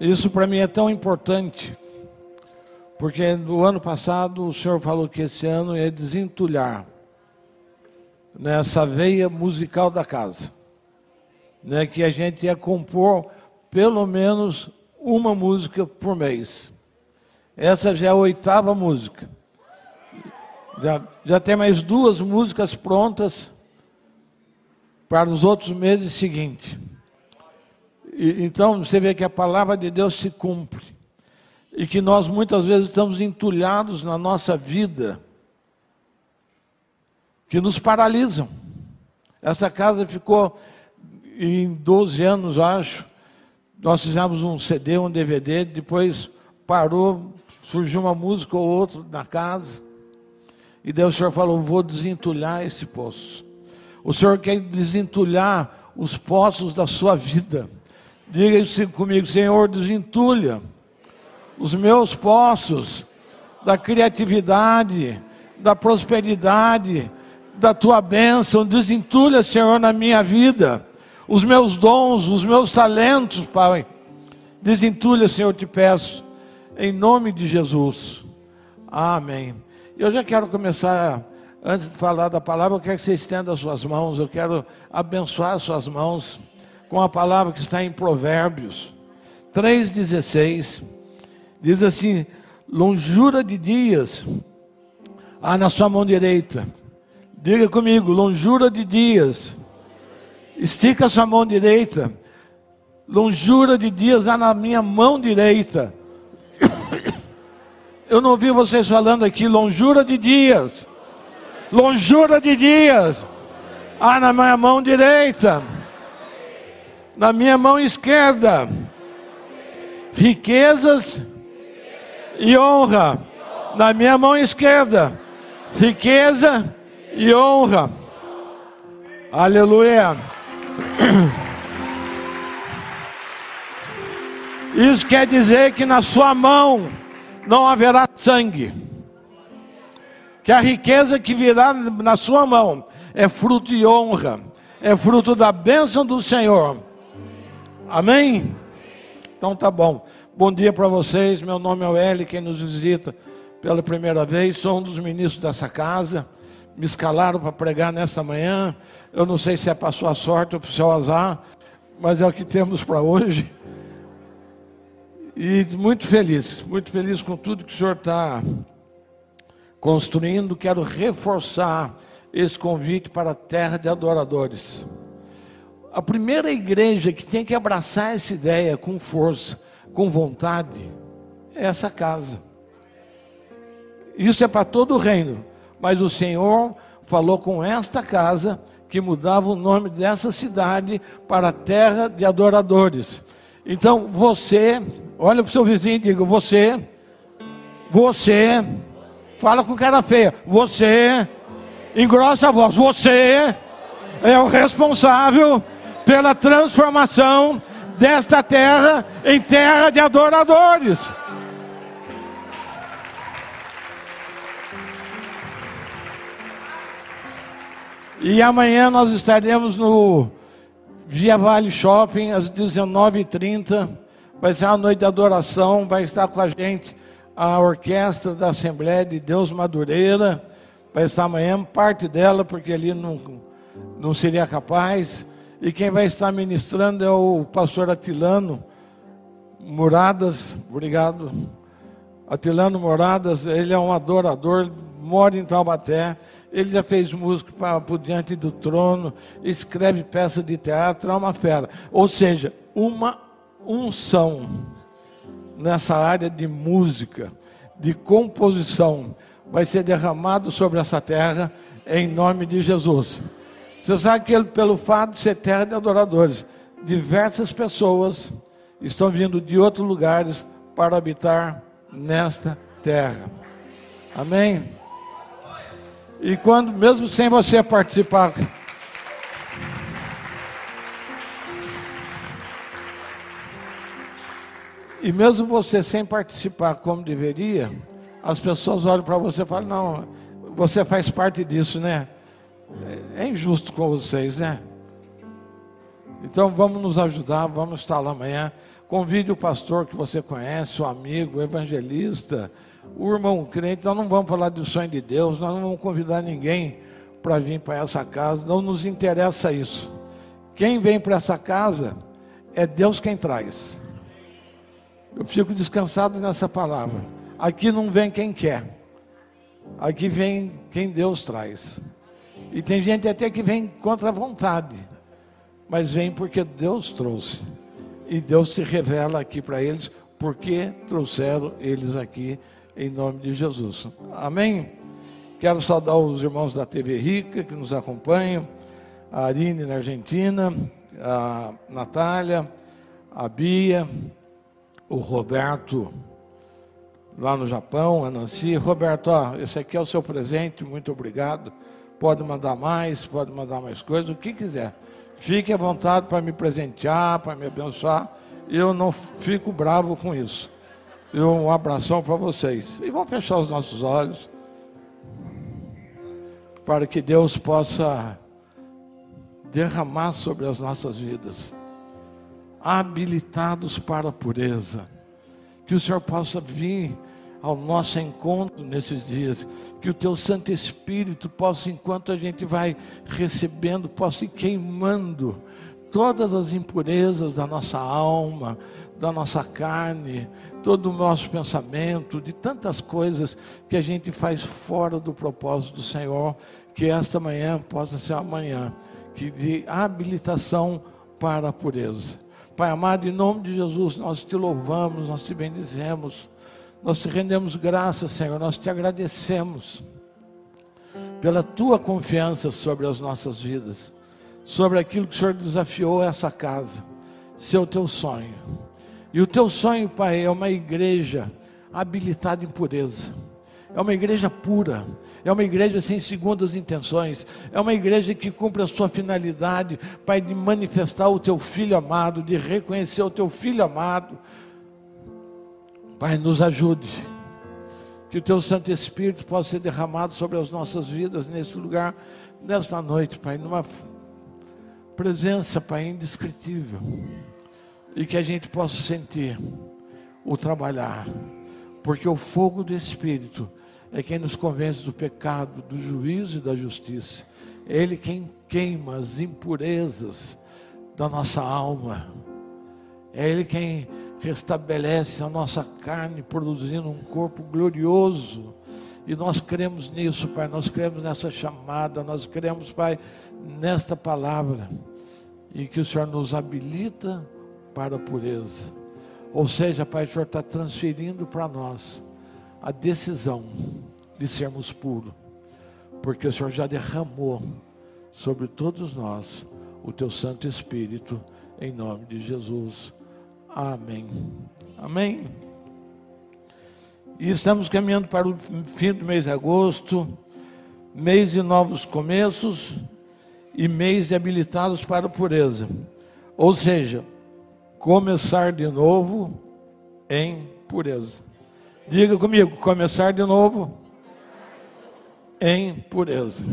Isso para mim é tão importante, porque no ano passado o senhor falou que esse ano ia desentulhar nessa veia musical da casa, né, que a gente ia compor pelo menos uma música por mês. Essa já é a oitava música. Já, já tem mais duas músicas prontas para os outros meses seguintes. E, então você vê que a palavra de Deus se cumpre. E que nós muitas vezes estamos entulhados na nossa vida, que nos paralisam. Essa casa ficou em 12 anos, acho. Nós fizemos um CD, um DVD, depois parou, surgiu uma música ou outra na casa. E daí o Senhor falou: Vou desentulhar esse poço. O Senhor quer desentulhar os poços da sua vida. Diga comigo, Senhor, desentulha os meus poços da criatividade, da prosperidade, da tua bênção. Desentulha, Senhor, na minha vida os meus dons, os meus talentos, Pai. Desentulha, Senhor, te peço, em nome de Jesus. Amém. Eu já quero começar, antes de falar da palavra, eu quero que você estenda as suas mãos, eu quero abençoar as suas mãos com a palavra que está em Provérbios 3,16. Diz assim: longura de dias há na sua mão direita. Diga comigo, longura de dias. Estica a sua mão direita. Longura de dias há na minha mão direita. Eu não ouvi vocês falando aqui, longura de dias. Longura de dias. Ah, na minha mão direita. Na minha mão esquerda. Riquezas e honra. Na minha mão esquerda. Riqueza e honra. Aleluia. Isso quer dizer que na sua mão não haverá sangue. Que a riqueza que virá na sua mão é fruto de honra, é fruto da bênção do Senhor. Amém? Então tá bom. Bom dia para vocês. Meu nome é o Eli, quem nos visita pela primeira vez. Sou um dos ministros dessa casa. Me escalaram para pregar nessa manhã. Eu não sei se é para sua sorte ou para o seu azar, mas é o que temos para hoje. E muito feliz, muito feliz com tudo que o senhor está construindo. Quero reforçar esse convite para a terra de adoradores. A primeira igreja que tem que abraçar essa ideia com força, com vontade, é essa casa. Isso é para todo o reino, mas o Senhor falou com esta casa que mudava o nome dessa cidade para terra de adoradores. Então você Olha para o seu vizinho e diga: Você, você, fala com cara feia, você, engrossa a voz, você é o responsável pela transformação desta terra em terra de adoradores. E amanhã nós estaremos no Via Vale Shopping às 19h30 Vai ser uma noite de adoração, vai estar com a gente a orquestra da Assembleia de Deus Madureira. Vai estar amanhã, parte dela, porque ali não, não seria capaz. E quem vai estar ministrando é o pastor Atilano Moradas. Obrigado. Atilano Moradas, ele é um adorador, mora em Taubaté. Ele já fez música para diante do trono, escreve peça de teatro, é uma fera. Ou seja, uma unção nessa área de música, de composição, vai ser derramado sobre essa terra em nome de Jesus. Você sabe que pelo fato de ser terra de adoradores, diversas pessoas estão vindo de outros lugares para habitar nesta terra. Amém? E quando, mesmo sem você participar, E mesmo você sem participar como deveria, as pessoas olham para você e falam: não, você faz parte disso, né? É injusto com vocês, né? Então vamos nos ajudar, vamos estar lá amanhã. Convide o pastor que você conhece, o amigo, o evangelista, o irmão crente. Nós não vamos falar do sonho de Deus, nós não vamos convidar ninguém para vir para essa casa, não nos interessa isso. Quem vem para essa casa é Deus quem traz. Eu fico descansado nessa palavra. Aqui não vem quem quer, aqui vem quem Deus traz. E tem gente até que vem contra a vontade, mas vem porque Deus trouxe. E Deus se revela aqui para eles, porque trouxeram eles aqui em nome de Jesus. Amém? Quero saudar os irmãos da TV Rica que nos acompanham, a Arine na Argentina, a Natália, a Bia, o Roberto lá no Japão, a Nancy. Roberto, ó, esse aqui é o seu presente, muito obrigado. Pode mandar mais, pode mandar mais coisas, o que quiser. Fique à vontade para me presentear, para me abençoar. Eu não fico bravo com isso. Eu, um abração para vocês. E vamos fechar os nossos olhos. Para que Deus possa derramar sobre as nossas vidas. Habilitados para a pureza. Que o Senhor possa vir ao nosso encontro nesses dias. Que o teu Santo Espírito possa, enquanto a gente vai recebendo, possa ir queimando todas as impurezas da nossa alma, da nossa carne, todo o nosso pensamento, de tantas coisas que a gente faz fora do propósito do Senhor, que esta manhã possa ser uma manhã que de habilitação para a pureza. Pai amado, em nome de Jesus, nós te louvamos, nós te bendizemos. Nós te rendemos graças, Senhor, nós te agradecemos pela tua confiança sobre as nossas vidas, sobre aquilo que o Senhor desafiou essa casa, ser o teu sonho. E o teu sonho, Pai, é uma igreja habilitada em pureza. É uma igreja pura, é uma igreja sem segundas intenções, é uma igreja que cumpre a sua finalidade, Pai, de manifestar o teu filho amado, de reconhecer o teu filho amado, Pai, nos ajude. Que o teu Santo Espírito possa ser derramado sobre as nossas vidas nesse lugar, nesta noite, Pai, numa presença, Pai, indescritível. E que a gente possa sentir o trabalhar, porque o fogo do Espírito é quem nos convence do pecado, do juízo e da justiça. É Ele quem queima as impurezas da nossa alma. É Ele quem restabelece a nossa carne, produzindo um corpo glorioso. E nós cremos nisso, Pai. Nós cremos nessa chamada, nós cremos, Pai, nesta palavra. E que o Senhor nos habilita para a pureza. Ou seja, Pai, o Senhor está transferindo para nós a decisão de sermos puros. Porque o Senhor já derramou sobre todos nós o Teu Santo Espírito, em nome de Jesus. Amém. Amém. E estamos caminhando para o fim do mês de agosto, mês de novos começos e mês de habilitados para a pureza. Ou seja, começar de novo em pureza. Diga comigo, começar de novo em pureza.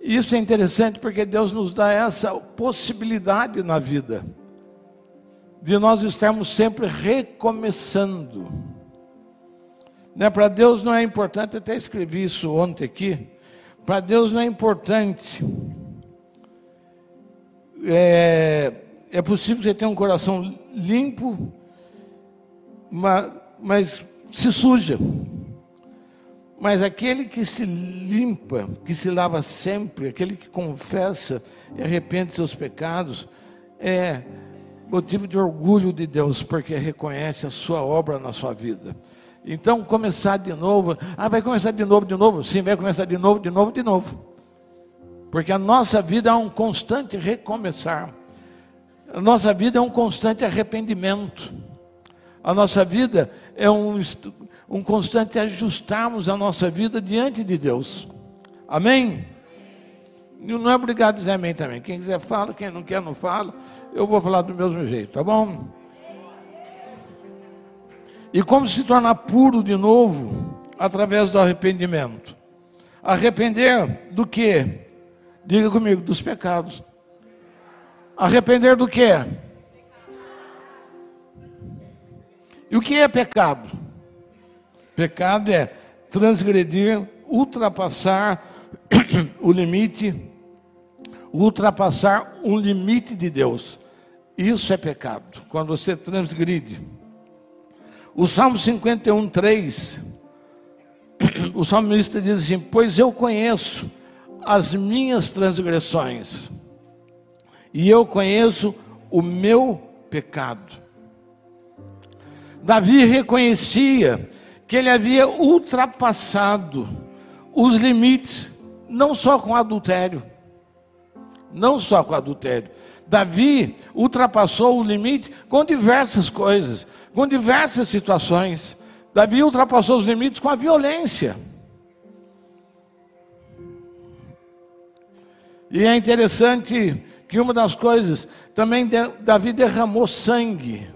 Isso é interessante porque Deus nos dá essa possibilidade na vida de nós estarmos sempre recomeçando. Né? Para Deus não é importante, até escrevi isso ontem aqui. Para Deus não é importante. É, é possível que você tenha um coração limpo, mas, mas se suja. Mas aquele que se limpa, que se lava sempre, aquele que confessa e arrepende seus pecados, é motivo de orgulho de Deus, porque reconhece a sua obra na sua vida. Então, começar de novo, ah, vai começar de novo, de novo? Sim, vai começar de novo, de novo, de novo. Porque a nossa vida é um constante recomeçar. A nossa vida é um constante arrependimento. A nossa vida é um, um constante ajustarmos a nossa vida diante de Deus. Amém? Não é obrigado a dizer amém também. Quem quiser fala, quem não quer não fala. Eu vou falar do mesmo jeito, tá bom? E como se tornar puro de novo? Através do arrependimento. Arrepender do que? Diga comigo, dos pecados. Arrepender do que? E o que é pecado? Pecado é transgredir, ultrapassar o limite, ultrapassar um limite de Deus. Isso é pecado, quando você transgride. O Salmo 51, 3, o salmista diz assim: Pois eu conheço as minhas transgressões, e eu conheço o meu pecado. Davi reconhecia que ele havia ultrapassado os limites, não só com adultério, não só com adultério. Davi ultrapassou o limite com diversas coisas, com diversas situações. Davi ultrapassou os limites com a violência. E é interessante que uma das coisas, também Davi derramou sangue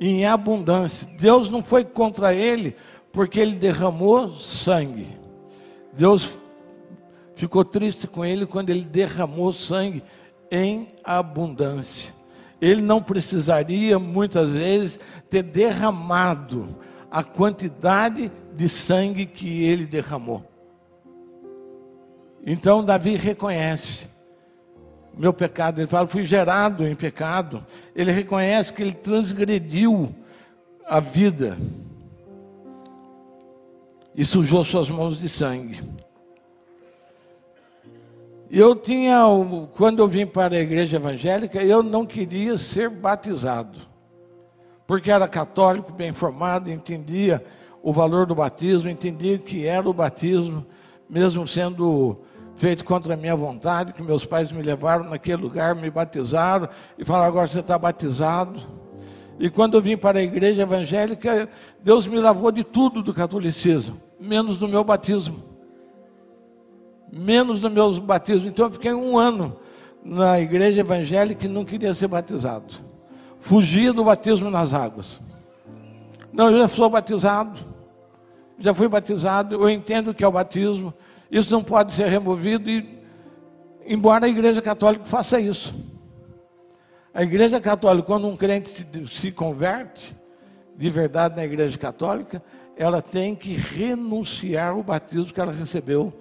em abundância. Deus não foi contra ele porque ele derramou sangue. Deus ficou triste com ele quando ele derramou sangue em abundância. Ele não precisaria muitas vezes ter derramado a quantidade de sangue que ele derramou. Então Davi reconhece meu pecado. Ele fala, fui gerado em pecado. Ele reconhece que ele transgrediu a vida e sujou suas mãos de sangue. Eu tinha, quando eu vim para a igreja evangélica, eu não queria ser batizado, porque era católico, bem formado, entendia o valor do batismo, entendia que era o batismo, mesmo sendo feito contra a minha vontade, que meus pais me levaram naquele lugar, me batizaram e falaram: agora você está batizado. E quando eu vim para a igreja evangélica, Deus me lavou de tudo do catolicismo, menos do meu batismo. Menos do meu batismo. Então eu fiquei um ano na igreja evangélica e não queria ser batizado. Fugia do batismo nas águas. Não, eu já sou batizado. Já fui batizado, eu entendo o que é o batismo isso não pode ser removido, e, embora a Igreja Católica faça isso. A Igreja Católica, quando um crente se, se converte de verdade na Igreja Católica, ela tem que renunciar o batismo que ela recebeu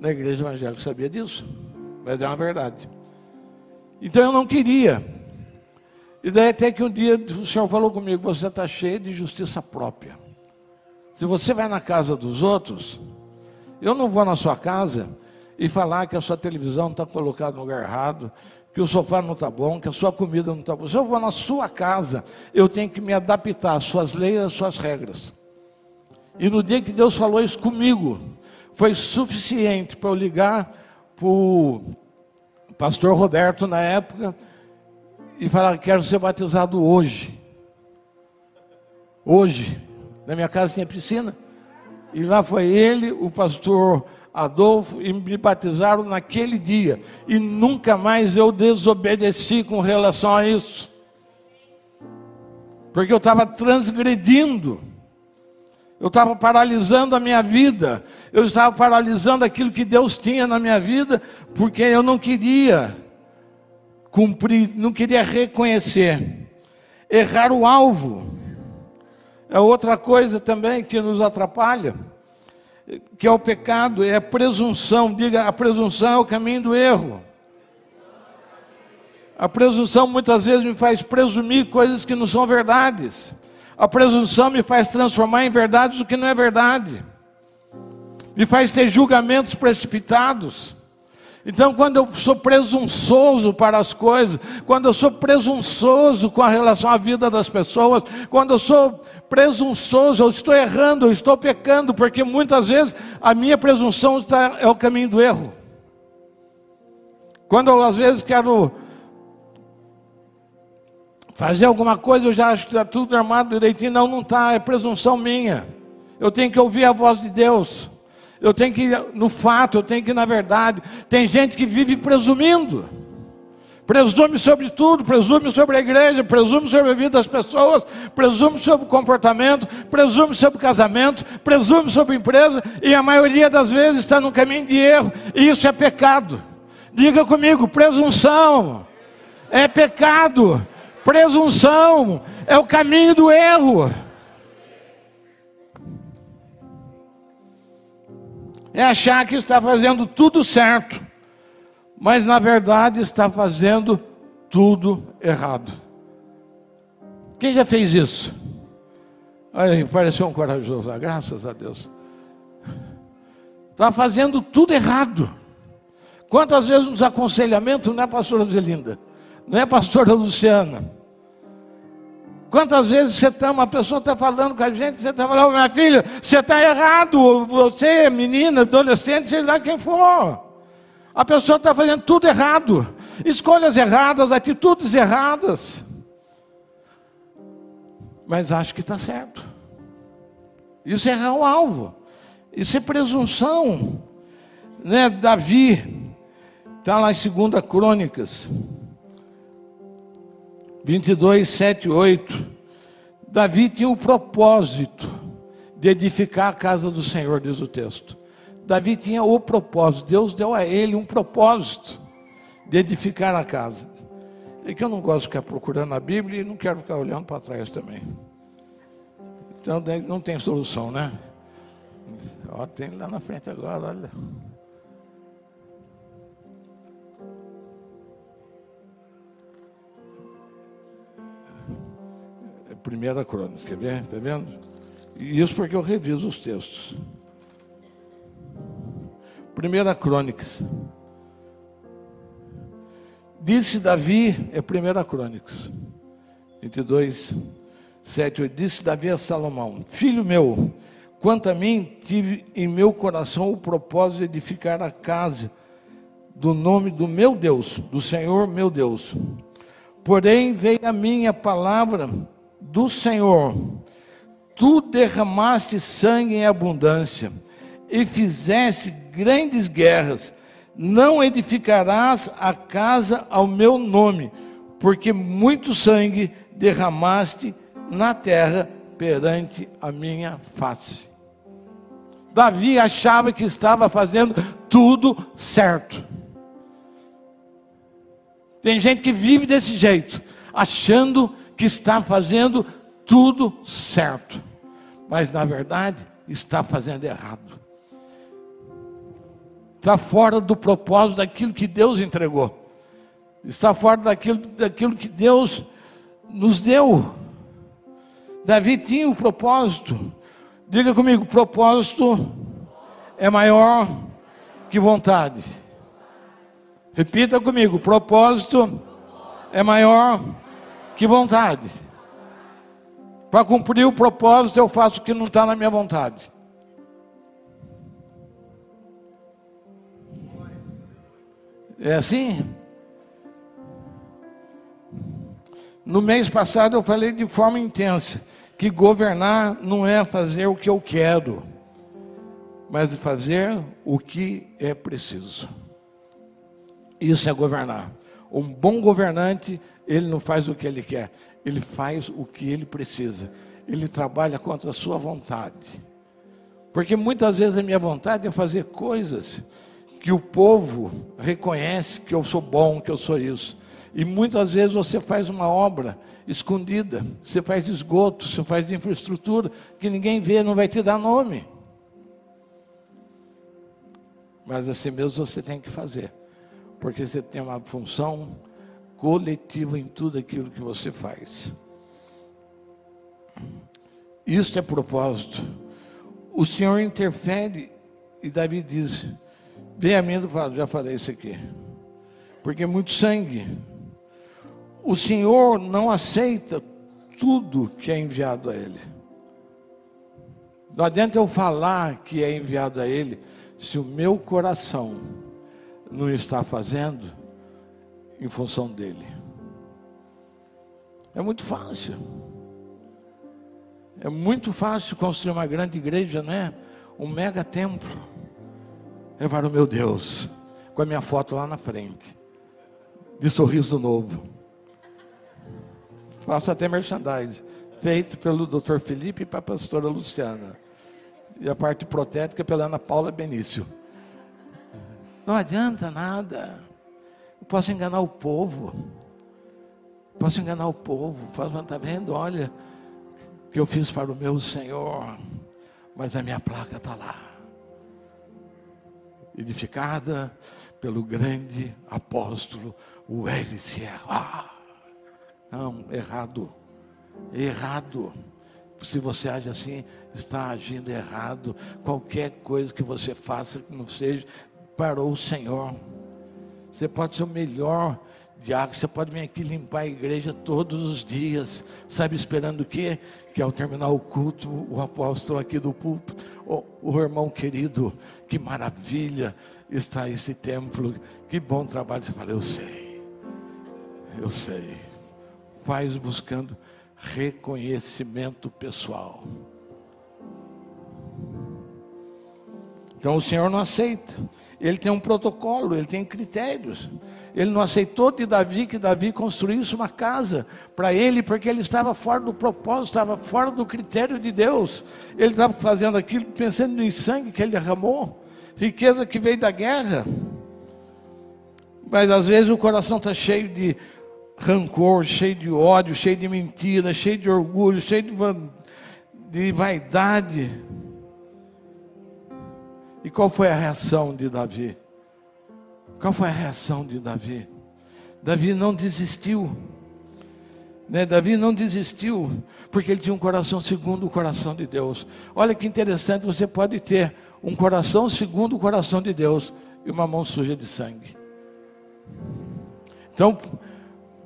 na Igreja Evangélica. Sabia disso? Mas é uma verdade. Então eu não queria. E daí até que um dia o Senhor falou comigo: você está cheio de justiça própria. Se você vai na casa dos outros, eu não vou na sua casa e falar que a sua televisão está colocada no lugar errado, que o sofá não está bom, que a sua comida não está boa. Se eu vou na sua casa, eu tenho que me adaptar às suas leis, às suas regras. E no dia que Deus falou isso comigo, foi suficiente para eu ligar para o pastor Roberto na época e falar que quero ser batizado hoje. Hoje. Na minha casa tinha piscina. E lá foi ele, o pastor Adolfo, e me batizaram naquele dia. E nunca mais eu desobedeci com relação a isso. Porque eu estava transgredindo. Eu estava paralisando a minha vida. Eu estava paralisando aquilo que Deus tinha na minha vida, porque eu não queria cumprir, não queria reconhecer. Errar o alvo. É outra coisa também que nos atrapalha, que é o pecado, é a presunção. Diga, a presunção é o caminho do erro. A presunção muitas vezes me faz presumir coisas que não são verdades. A presunção me faz transformar em verdades o que não é verdade. Me faz ter julgamentos precipitados. Então, quando eu sou presunçoso para as coisas, quando eu sou presunçoso com a relação à vida das pessoas, quando eu sou presunçoso, eu estou errando, eu estou pecando, porque muitas vezes a minha presunção é o caminho do erro. Quando eu às vezes quero fazer alguma coisa, eu já acho que está tudo armado direitinho, não, não está, é presunção minha. Eu tenho que ouvir a voz de Deus eu tenho que ir no fato, eu tenho que ir na verdade. Tem gente que vive presumindo. Presume sobre tudo, presume sobre a igreja, presume sobre a vida das pessoas, presume sobre o comportamento, presume sobre o casamento, presume sobre a empresa, e a maioria das vezes está no caminho de erro, e isso é pecado. Diga comigo, presunção é pecado. Presunção é o caminho do erro. É achar que está fazendo tudo certo, mas na verdade está fazendo tudo errado. Quem já fez isso? Aí, pareceu um corajoso, ah, graças a Deus. Está fazendo tudo errado. Quantas vezes nos aconselhamentos, não é pastora Zelinda, não é pastora Luciana, Quantas vezes você está, uma pessoa está falando com a gente, você está falando, minha filha, você está errado, você, menina, adolescente, seja lá quem for. A pessoa está fazendo tudo errado, escolhas erradas, atitudes erradas. Mas acha que está certo. Isso é errar o alvo. Isso é presunção. Né? Davi, está lá em 2 Crônicas. 22, 7, 8. Davi tinha o propósito de edificar a casa do Senhor, diz o texto. Davi tinha o propósito, Deus deu a ele um propósito de edificar a casa. É que eu não gosto de ficar procurando a Bíblia e não quero ficar olhando para trás também. Então não tem solução, né? Ó, tem lá na frente agora, olha. Primeira crônica, quer ver? Está vendo? Isso porque eu reviso os textos. Primeira crônicas. Disse Davi, é primeira crônicas. 22, 7, 8. Disse Davi a Salomão: Filho meu, quanto a mim, tive em meu coração o propósito de edificar a casa do nome do meu Deus, do Senhor meu Deus. Porém, veio a minha palavra do Senhor, tu derramaste sangue em abundância e fizeste grandes guerras, não edificarás a casa ao meu nome, porque muito sangue derramaste na terra perante a minha face. Davi achava que estava fazendo tudo certo. Tem gente que vive desse jeito, achando que está fazendo tudo certo, mas na verdade está fazendo errado. Está fora do propósito daquilo que Deus entregou, está fora daquilo, daquilo que Deus nos deu. Davi tinha o propósito, diga comigo: propósito é maior que vontade. Repita comigo: propósito é maior que vontade. Para cumprir o propósito, eu faço o que não está na minha vontade. É assim? No mês passado eu falei de forma intensa que governar não é fazer o que eu quero, mas fazer o que é preciso. Isso é governar. Um bom governante ele não faz o que ele quer, ele faz o que ele precisa. Ele trabalha contra a sua vontade. Porque muitas vezes a minha vontade é fazer coisas que o povo reconhece que eu sou bom, que eu sou isso. E muitas vezes você faz uma obra escondida, você faz esgoto, você faz infraestrutura que ninguém vê, não vai te dar nome. Mas assim mesmo você tem que fazer, porque você tem uma função coletivo em tudo aquilo que você faz. Isso é propósito. O Senhor interfere e Davi diz: Vem a mim, já falei isso aqui, porque é muito sangue. O Senhor não aceita tudo que é enviado a Ele. Não adianta eu falar que é enviado a Ele, se o meu coração não está fazendo, em função dele. É muito fácil. É muito fácil construir uma grande igreja, não é? Um mega templo. É para o meu Deus, com a minha foto lá na frente, de sorriso novo. Faço até merchandise, feito pelo Dr. Felipe e para a pastora Luciana. E a parte protética pela Ana Paula Benício. Não adianta nada posso enganar o povo. Posso enganar o povo, posso estar tá vendo, olha, que eu fiz para o meu Senhor, mas a minha placa está lá. Edificada pelo grande apóstolo Welly Sierra. Ah, não, errado. Errado. Se você age assim, está agindo errado. Qualquer coisa que você faça que não seja para o Senhor. Você pode ser o melhor diácono, você pode vir aqui limpar a igreja todos os dias, sabe, esperando o quê? Que ao terminar o culto, o apóstolo aqui do púlpito, o, o irmão querido, que maravilha está esse templo, que bom trabalho. Você fala, eu sei, eu sei. Faz buscando reconhecimento pessoal. Então o Senhor não aceita. Ele tem um protocolo, ele tem critérios. Ele não aceitou de Davi que Davi construísse uma casa para ele, porque ele estava fora do propósito, estava fora do critério de Deus. Ele estava fazendo aquilo pensando em sangue que ele derramou, riqueza que veio da guerra. Mas às vezes o coração está cheio de rancor, cheio de ódio, cheio de mentira, cheio de orgulho, cheio de, de vaidade. E qual foi a reação de Davi? Qual foi a reação de Davi? Davi não desistiu. Né? Davi não desistiu, porque ele tinha um coração segundo o coração de Deus. Olha que interessante, você pode ter um coração segundo o coração de Deus e uma mão suja de sangue. Então,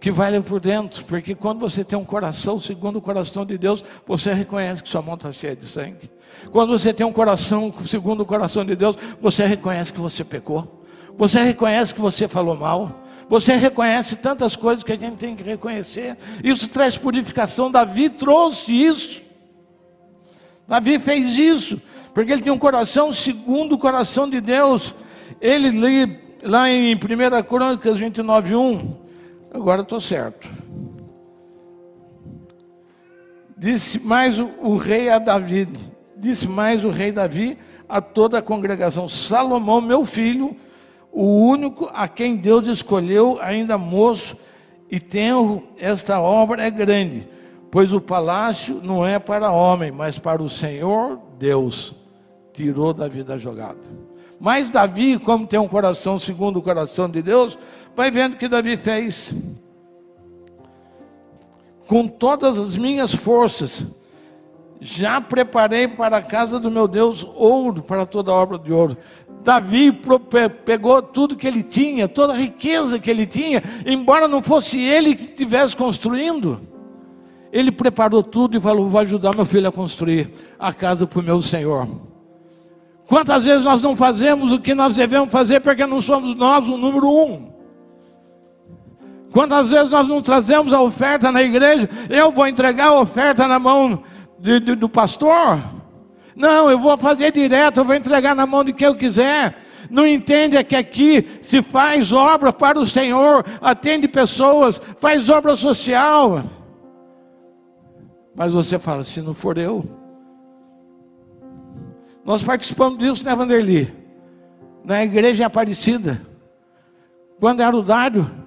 que vale por dentro, porque quando você tem um coração segundo o coração de Deus, você reconhece que sua mão está cheia de sangue. Quando você tem um coração segundo o coração de Deus, você reconhece que você pecou. Você reconhece que você falou mal. Você reconhece tantas coisas que a gente tem que reconhecer. Isso traz purificação. Davi trouxe isso. Davi fez isso, porque ele tem um coração segundo o coração de Deus. Ele lê lá em 1 Crônicas 29, 1. Agora estou certo. Disse mais o, o, rei a Davi, disse mais o rei Davi a toda a congregação: Salomão, meu filho, o único a quem Deus escolheu, ainda moço e tenro, esta obra é grande, pois o palácio não é para homem, mas para o Senhor Deus. Tirou Davi da jogada. Mas Davi, como tem um coração segundo o coração de Deus, vai vendo o que Davi fez. Com todas as minhas forças, já preparei para a casa do meu Deus ouro para toda obra de ouro. Davi pegou tudo que ele tinha, toda a riqueza que ele tinha, embora não fosse ele que estivesse construindo. Ele preparou tudo e falou: Vou ajudar meu filho a construir a casa para o meu Senhor. Quantas vezes nós não fazemos o que nós devemos fazer porque não somos nós o número um? Quantas vezes nós não trazemos a oferta na igreja? Eu vou entregar a oferta na mão de, de, do pastor? Não, eu vou fazer direto, eu vou entregar na mão de quem eu quiser. Não entende é que aqui se faz obra para o Senhor, atende pessoas, faz obra social. Mas você fala, se não for eu, nós participamos disso, né, Vanderli? Na igreja Aparecida. Quando era o Dário,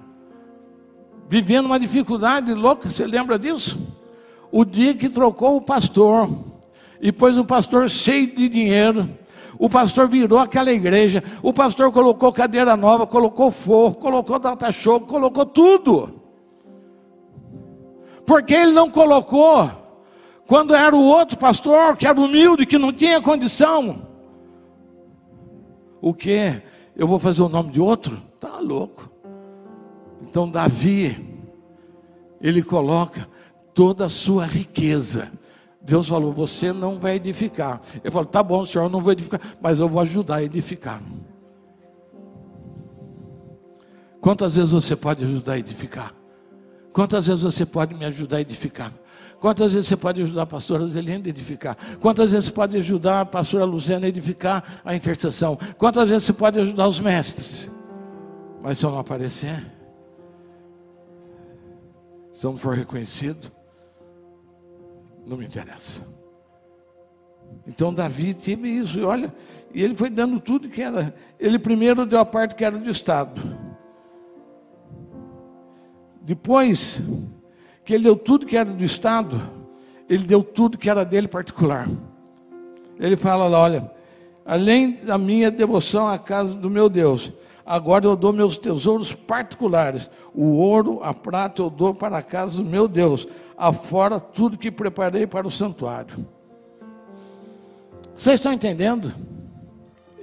vivendo uma dificuldade louca, você lembra disso? O dia que trocou o pastor, e pôs um pastor cheio de dinheiro. O pastor virou aquela igreja. O pastor colocou cadeira nova, colocou forro, colocou data show, colocou tudo. Porque ele não colocou quando era o outro pastor, que era humilde, que não tinha condição. O que? Eu vou fazer o nome de outro? Tá louco. Então Davi, ele coloca toda a sua riqueza. Deus falou: Você não vai edificar. Eu falo: Tá bom, senhor, eu não vou edificar, mas eu vou ajudar a edificar. Quantas vezes você pode ajudar a edificar? Quantas vezes você pode me ajudar a edificar? Quantas vezes você pode ajudar a pastora Zelina a edificar? Quantas vezes você pode ajudar a pastora Luciana a edificar a intercessão? Quantas vezes você pode ajudar os mestres? Mas se eu não aparecer, se não for reconhecido, não me interessa. Então Davi teve isso, e olha, e ele foi dando tudo que era. Ele primeiro deu a parte que era do Estado. Depois, que ele deu tudo que era do Estado, ele deu tudo que era dele particular. Ele fala lá, olha, além da minha devoção à casa do meu Deus, agora eu dou meus tesouros particulares. O ouro, a prata eu dou para a casa do meu Deus, afora tudo que preparei para o santuário. Vocês estão entendendo?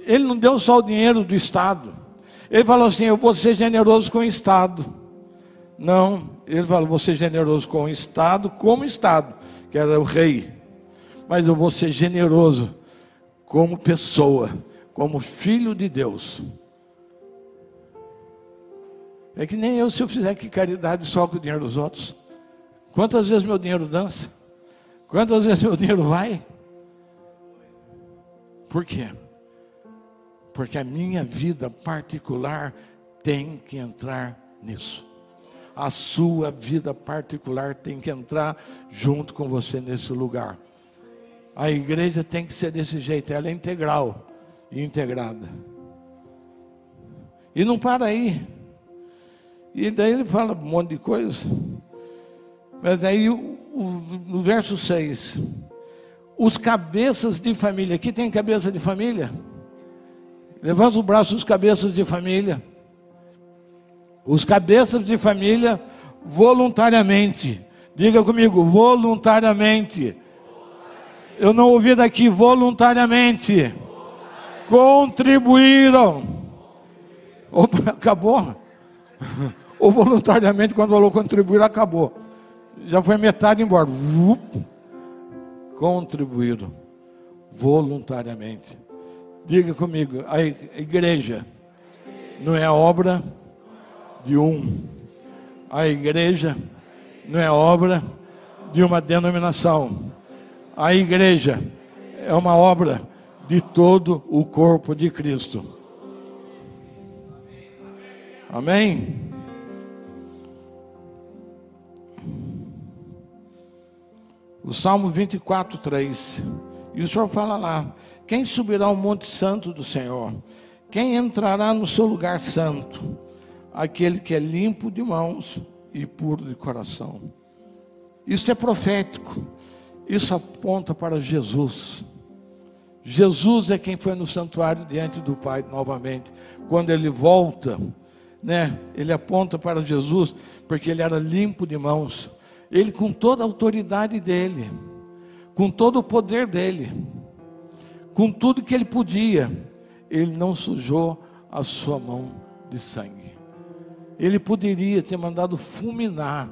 Ele não deu só o dinheiro do Estado. Ele falou assim: Eu vou ser generoso com o Estado. Não, ele falou: Vou ser generoso com o Estado, como Estado, que era o rei. Mas eu vou ser generoso como pessoa, como filho de Deus. É que nem eu, se eu fizer que caridade só com o dinheiro dos outros. Quantas vezes meu dinheiro dança? Quantas vezes meu dinheiro vai? Por quê? Porque a minha vida particular tem que entrar nisso. A sua vida particular tem que entrar junto com você nesse lugar. A igreja tem que ser desse jeito, ela é integral e integrada. E não para aí. E daí ele fala um monte de coisa. Mas daí o, o, no verso 6, os cabeças de família, aqui tem cabeça de família? Levanta o braço os cabeças de família. Os cabeças de família voluntariamente. Diga comigo, voluntariamente. Eu não ouvi daqui voluntariamente. Contribuíram. Opa, acabou? Ou voluntariamente, quando falou contribuir, acabou. Já foi metade embora. Contribuíram voluntariamente. Diga comigo, a igreja não é obra de um. A igreja não é obra de uma denominação. A igreja é uma obra de todo o corpo de Cristo. Amém? O Salmo 24, 3. E o Senhor fala lá: quem subirá ao monte santo do Senhor? Quem entrará no seu lugar santo? Aquele que é limpo de mãos e puro de coração. Isso é profético. Isso aponta para Jesus. Jesus é quem foi no santuário diante do Pai novamente. Quando ele volta, né? Ele aponta para Jesus, porque ele era limpo de mãos. Ele com toda a autoridade dele, com todo o poder dele com tudo que ele podia, ele não sujou a sua mão de sangue. Ele poderia ter mandado fulminar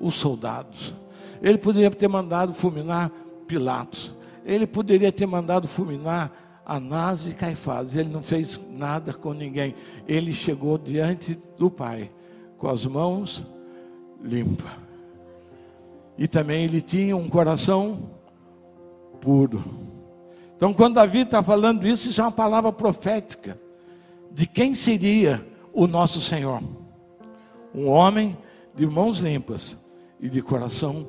os soldados. Ele poderia ter mandado fulminar Pilatos. Ele poderia ter mandado fulminar Anás e Caifás. Ele não fez nada com ninguém. Ele chegou diante do Pai com as mãos limpas. E também ele tinha um coração puro. Então, quando Davi está falando isso, isso é uma palavra profética de quem seria o nosso Senhor. Um homem de mãos limpas e de coração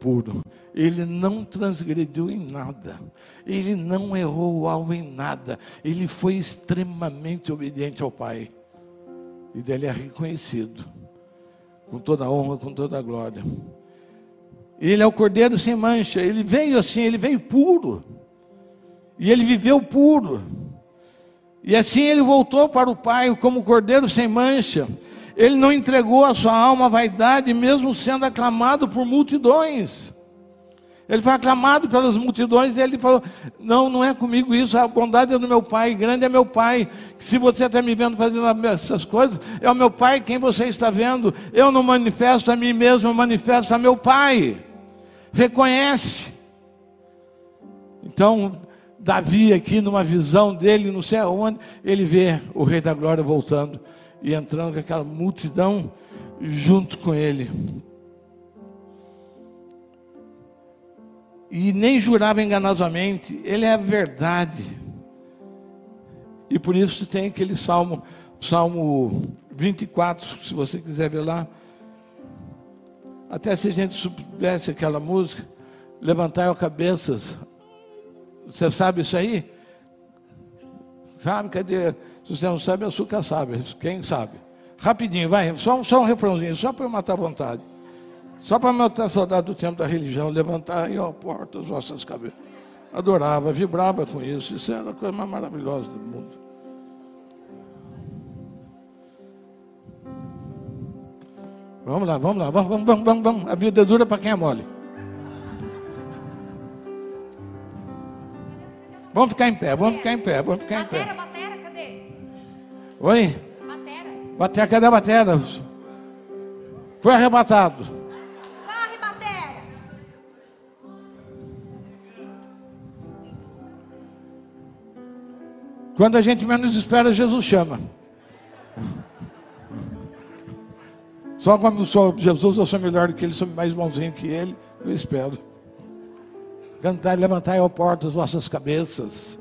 puro. Ele não transgrediu em nada, ele não errou algo em nada, ele foi extremamente obediente ao Pai, e dele é reconhecido, com toda a honra, com toda a glória. Ele é o cordeiro sem mancha, ele veio assim, ele veio puro. E ele viveu puro. E assim ele voltou para o Pai como cordeiro sem mancha. Ele não entregou a sua alma à vaidade, mesmo sendo aclamado por multidões. Ele foi aclamado pelas multidões e ele falou: Não, não é comigo isso, a bondade é do meu Pai, grande é meu Pai. Se você está me vendo fazendo essas coisas, é o meu Pai quem você está vendo. Eu não manifesto a mim mesmo, eu manifesto a meu Pai. Reconhece. Então, Davi aqui numa visão dele, não sei aonde, ele vê o Rei da Glória voltando e entrando com aquela multidão junto com ele. E nem jurava enganosamente, ele é a verdade. E por isso tem aquele salmo, salmo 24, se você quiser ver lá. Até se a gente soubesse aquela música, levantai as cabeças, você sabe isso aí? Sabe? Cadê? Se você não sabe, açúcar sabe. Quem sabe? Rapidinho, vai. Só, só um refrãozinho, só para eu matar a vontade. Só para matar a saudade do tempo da religião, levantar aí, ó, porta as vossas cabeças. Adorava, vibrava com isso. Isso era a coisa mais maravilhosa do mundo. Vamos lá, vamos lá, vamos, vamos, vamos, vamos. vamos. A vida é dura para quem é mole. Vamos ficar em pé, vamos ficar em pé, vamos ficar em pé. Batera, batera, cadê? Oi? Batera. Batera, cadê a batera? Foi arrebatado. Quando a gente menos espera, Jesus chama. Só quando eu sou Jesus, eu sou melhor do que ele, sou mais bonzinho que ele, eu espero. Cantai, levantai, ó porta, as vossas cabeças.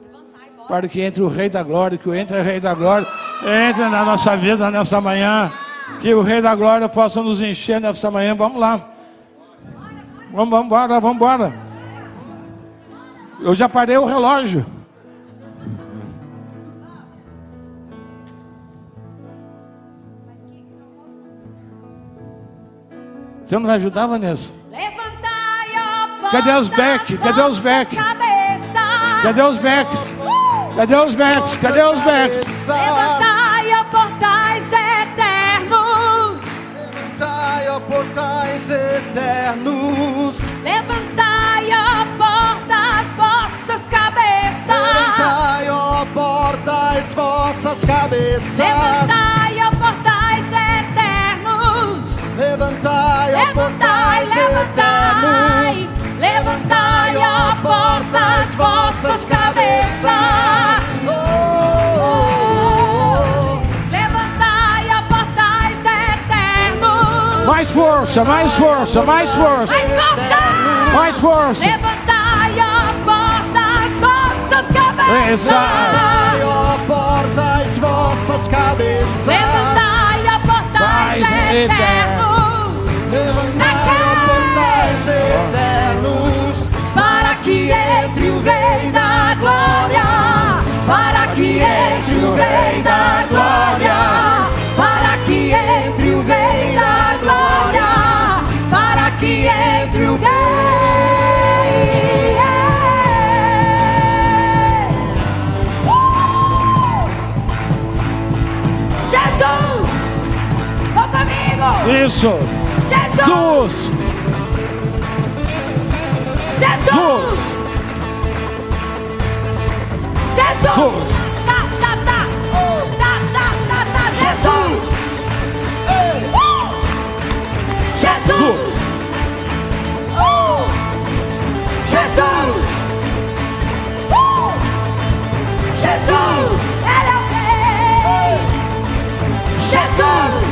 Para que entre o Rei da Glória, que entre o Rei da Glória, entre na nossa vida nessa manhã. Que o Rei da Glória possa nos encher nessa manhã. Vamos lá. Vamos, vamos embora, vamos embora. Eu já parei o relógio. Você não vai ajudar, Vanessa? Levantai, ó Cadê os Beck? Cadê os Beck? Cadê os Becks? Cadê os Becks? Cadê os Becks? Levantai, ó portais eternos. Levantai, ó portais eternos. Levantai, ó portas, vossas cabeças. Levantai, ó portas, vossas cabeças. Levantai, ó portais. Levantai, ó Levantai, portais levantai. eternos. Levantai, ó portas, vossas cabeças. Oh, oh, oh. Levantai, ó portais eternos. Mais força, mais força, mais força, Mais força! mais força. Levantai, ó portas, vossas cabeças. Levantai, ó portas, vossas cabeças. Levantai, ó portais eternos. Levantai, ó portais eternos. Para que entre o Rei da Glória. Para que entre o Rei da Glória. Para que entre o Rei da Glória. Para que entre o Rei. Jesus! Vão comigo! Isso. Jesus! Jesus. Jesus! Jesus! Tá, tá, tá! Tá, tá, tá, tá! Jesus! Jesus! Jesus! Jesus! Ele é o Rei! Jesus!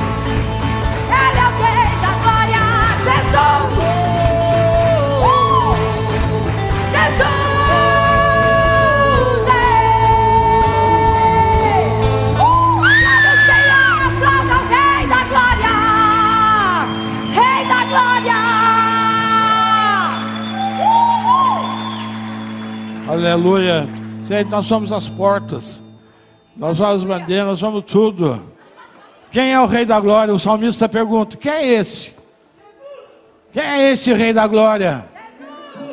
Aleluia. Senhor, nós somos as portas. Nós somos as bandeiras, nós somos tudo. Quem é o Rei da Glória? O salmista pergunta: quem é esse? Quem é esse Rei da Glória?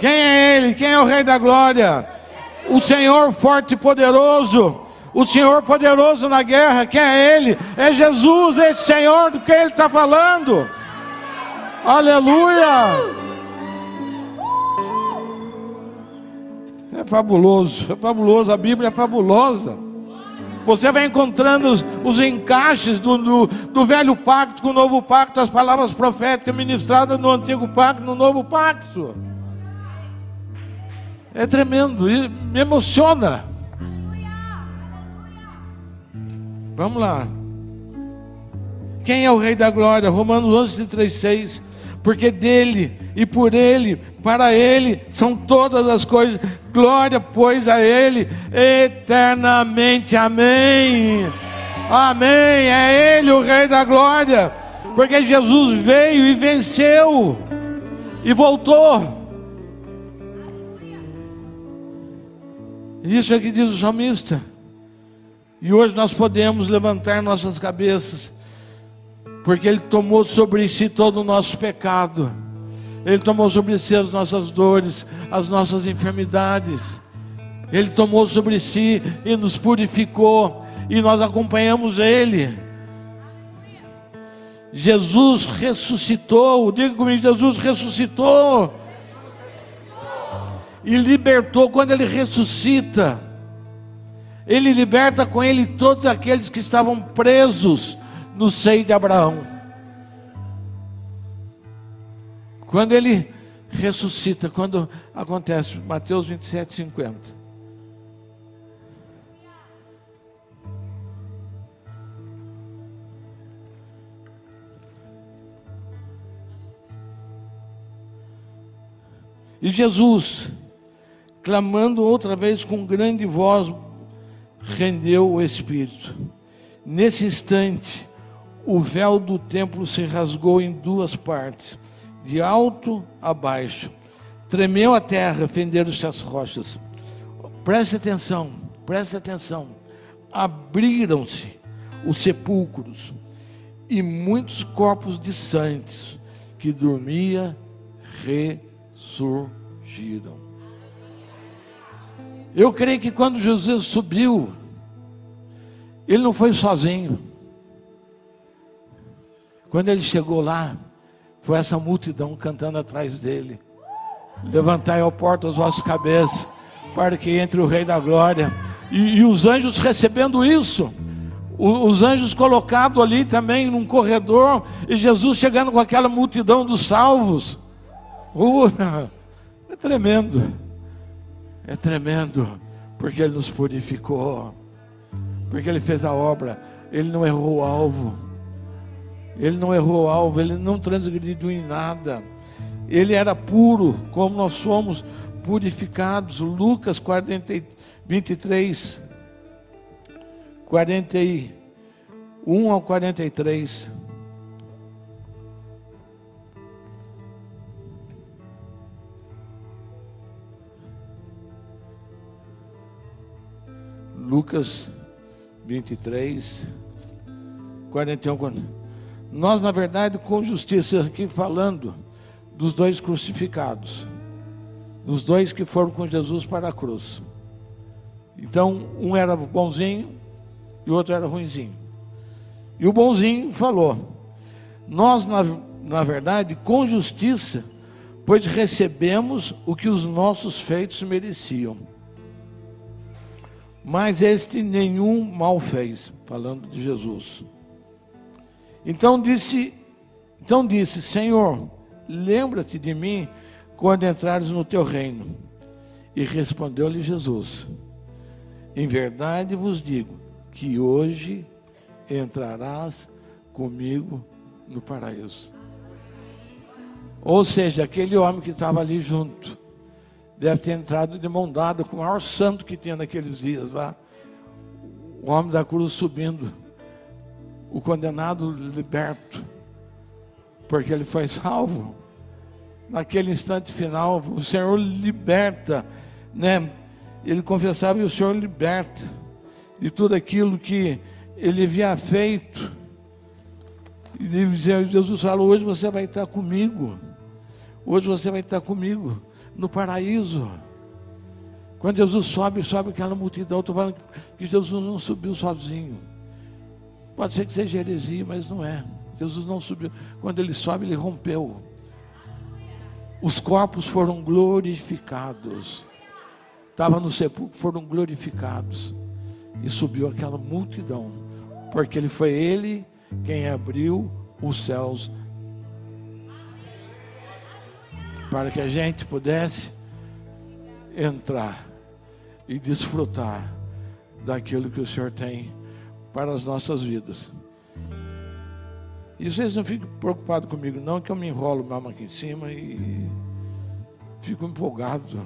Quem é ele? Quem é o Rei da Glória? O Senhor forte e poderoso. O Senhor poderoso na guerra. Quem é ele? É Jesus, esse Senhor do que ele está falando. Aleluia. É fabuloso, é fabuloso, a Bíblia é fabulosa. Você vai encontrando os, os encaixes do, do, do velho pacto com o novo pacto, as palavras proféticas ministradas no antigo pacto, no novo pacto. É tremendo, e me emociona. Vamos lá. Quem é o Rei da Glória? Romanos 11, 3, 6. Porque dele e por ele, para ele, são todas as coisas. Glória, pois, a ele eternamente. Amém. Amém. É ele o Rei da Glória. Porque Jesus veio e venceu e voltou. Isso é que diz o salmista. E hoje nós podemos levantar nossas cabeças, porque Ele tomou sobre si todo o nosso pecado. Ele tomou sobre si as nossas dores, as nossas enfermidades. Ele tomou sobre si e nos purificou, e nós acompanhamos Ele. Jesus ressuscitou, diga comigo: Jesus ressuscitou. E libertou quando Ele ressuscita. Ele liberta com Ele todos aqueles que estavam presos no seio de Abraão. Quando Ele ressuscita, quando acontece, Mateus 27, 50. E Jesus, clamando outra vez com grande voz, rendeu o Espírito. Nesse instante, o véu do templo se rasgou em duas partes, de alto a baixo. Tremeu a terra, fenderam-se as rochas. Preste atenção, preste atenção. Abriram-se os sepulcros e muitos corpos de santos que dormia re surgiram. Eu creio que quando Jesus subiu, ele não foi sozinho. Quando ele chegou lá, foi essa multidão cantando atrás dele. Levantai ao porta as vossas cabeças, para que entre o Rei da Glória. E, e os anjos recebendo isso. O, os anjos colocados ali também num corredor. E Jesus chegando com aquela multidão dos salvos. Uh, é tremendo. É tremendo. Porque Ele nos purificou. Porque Ele fez a obra. Ele não errou o alvo. Ele não errou alvo. Ele não transgrediu em nada. Ele era puro, como nós somos purificados. Lucas 40, 23, 41 ao 43. Lucas 23, 41. Nós, na verdade, com justiça, aqui falando dos dois crucificados, dos dois que foram com Jesus para a cruz. Então, um era bonzinho e o outro era ruinzinho. E o bonzinho falou: Nós, na, na verdade, com justiça, pois recebemos o que os nossos feitos mereciam mas este nenhum mal fez, falando de Jesus. Então disse, então disse, Senhor, lembra-te de mim quando entrares no teu reino. E respondeu-lhe Jesus: Em verdade vos digo que hoje entrarás comigo no paraíso. Ou seja, aquele homem que estava ali junto, deve ter entrado de mão dada com o maior santo que tinha naqueles dias lá. O homem da cruz subindo, o condenado liberto, porque ele foi salvo. Naquele instante final, o Senhor liberta, né? Ele confessava e o Senhor liberta de tudo aquilo que ele havia feito. E Jesus falou: Hoje você vai estar comigo. Hoje você vai estar comigo no paraíso. Quando Jesus sobe, sobe aquela multidão. Estou falando que Jesus não subiu sozinho. Pode ser que seja heresia, mas não é. Jesus não subiu. Quando ele sobe, ele rompeu. Os corpos foram glorificados. Estava no sepulcro, foram glorificados. E subiu aquela multidão. Porque ele foi ele quem abriu os céus para que a gente pudesse entrar e desfrutar daquilo que o Senhor tem para as nossas vidas. E vocês não fiquem preocupados comigo, não, que eu me enrolo mesmo aqui em cima e fico empolgado.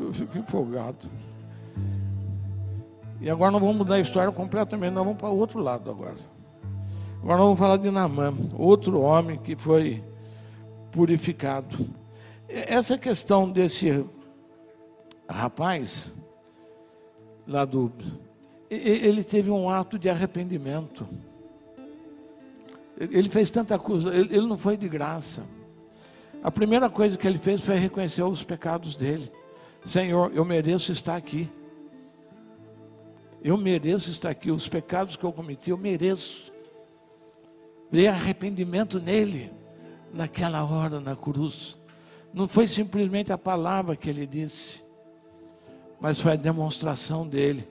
Eu fico empolgado. E agora nós vamos mudar a história completamente, nós vamos para o outro lado agora. Agora nós vamos falar de Namã, outro homem que foi purificado. Essa questão desse rapaz, lá do. Ele teve um ato de arrependimento. Ele fez tanta coisa, ele não foi de graça. A primeira coisa que ele fez foi reconhecer os pecados dele. Senhor, eu mereço estar aqui. Eu mereço estar aqui. Os pecados que eu cometi, eu mereço. Ver arrependimento nele, naquela hora na cruz. Não foi simplesmente a palavra que ele disse, mas foi a demonstração dele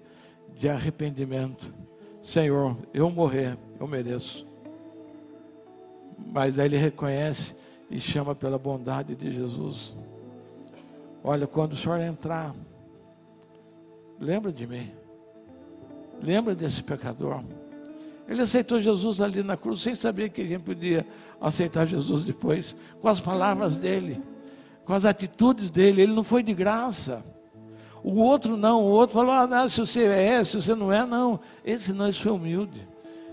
de arrependimento. Senhor, eu morrer, eu mereço. Mas aí ele reconhece e chama pela bondade de Jesus. Olha, quando o Senhor entrar, lembra de mim. Lembra desse pecador. Ele aceitou Jesus ali na cruz sem saber que ele podia aceitar Jesus depois, com as palavras dele, com as atitudes dele. Ele não foi de graça. O outro não, o outro falou: ah, não, se você é, se você não é, não. Esse não, esse foi humilde.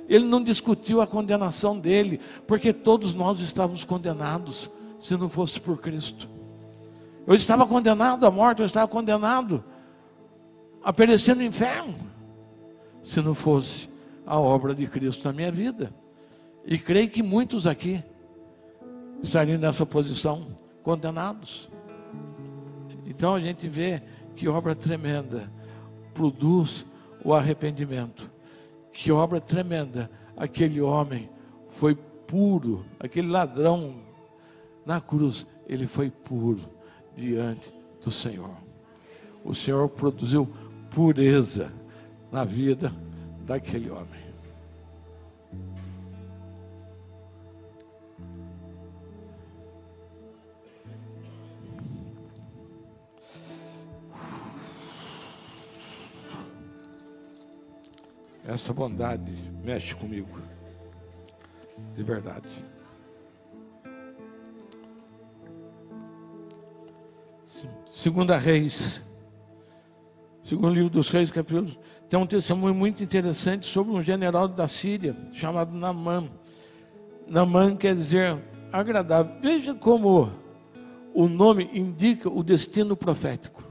Ele não discutiu a condenação dele, porque todos nós estávamos condenados, se não fosse por Cristo. Eu estava condenado à morte, eu estava condenado a perecer no inferno, se não fosse a obra de Cristo na minha vida. E creio que muitos aqui estariam nessa posição, condenados. Então a gente vê que obra tremenda produz o arrependimento. Que obra tremenda. Aquele homem foi puro, aquele ladrão na cruz, ele foi puro diante do Senhor. O Senhor produziu pureza na vida daquele homem. Essa bondade mexe comigo, de verdade. Segunda Reis, segundo livro dos Reis, capítulo, tem um testemunho muito interessante sobre um general da Síria chamado Namã. Namã quer dizer agradável. Veja como o nome indica o destino profético.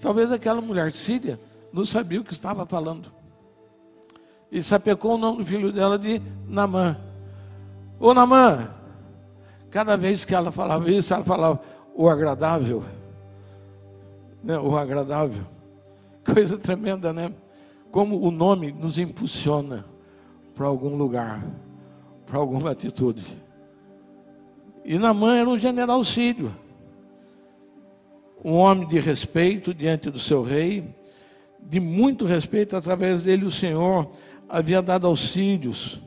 Talvez aquela mulher síria não sabia o que estava falando e sapecou o nome do filho dela de Namã. Ô Namã, cada vez que ela falava isso, ela falava o agradável. Né? O agradável. Coisa tremenda, né? Como o nome nos impulsiona para algum lugar, para alguma atitude. E Namã era um general sírio, um homem de respeito diante do seu rei, de muito respeito, através dele o Senhor havia dado aos sírios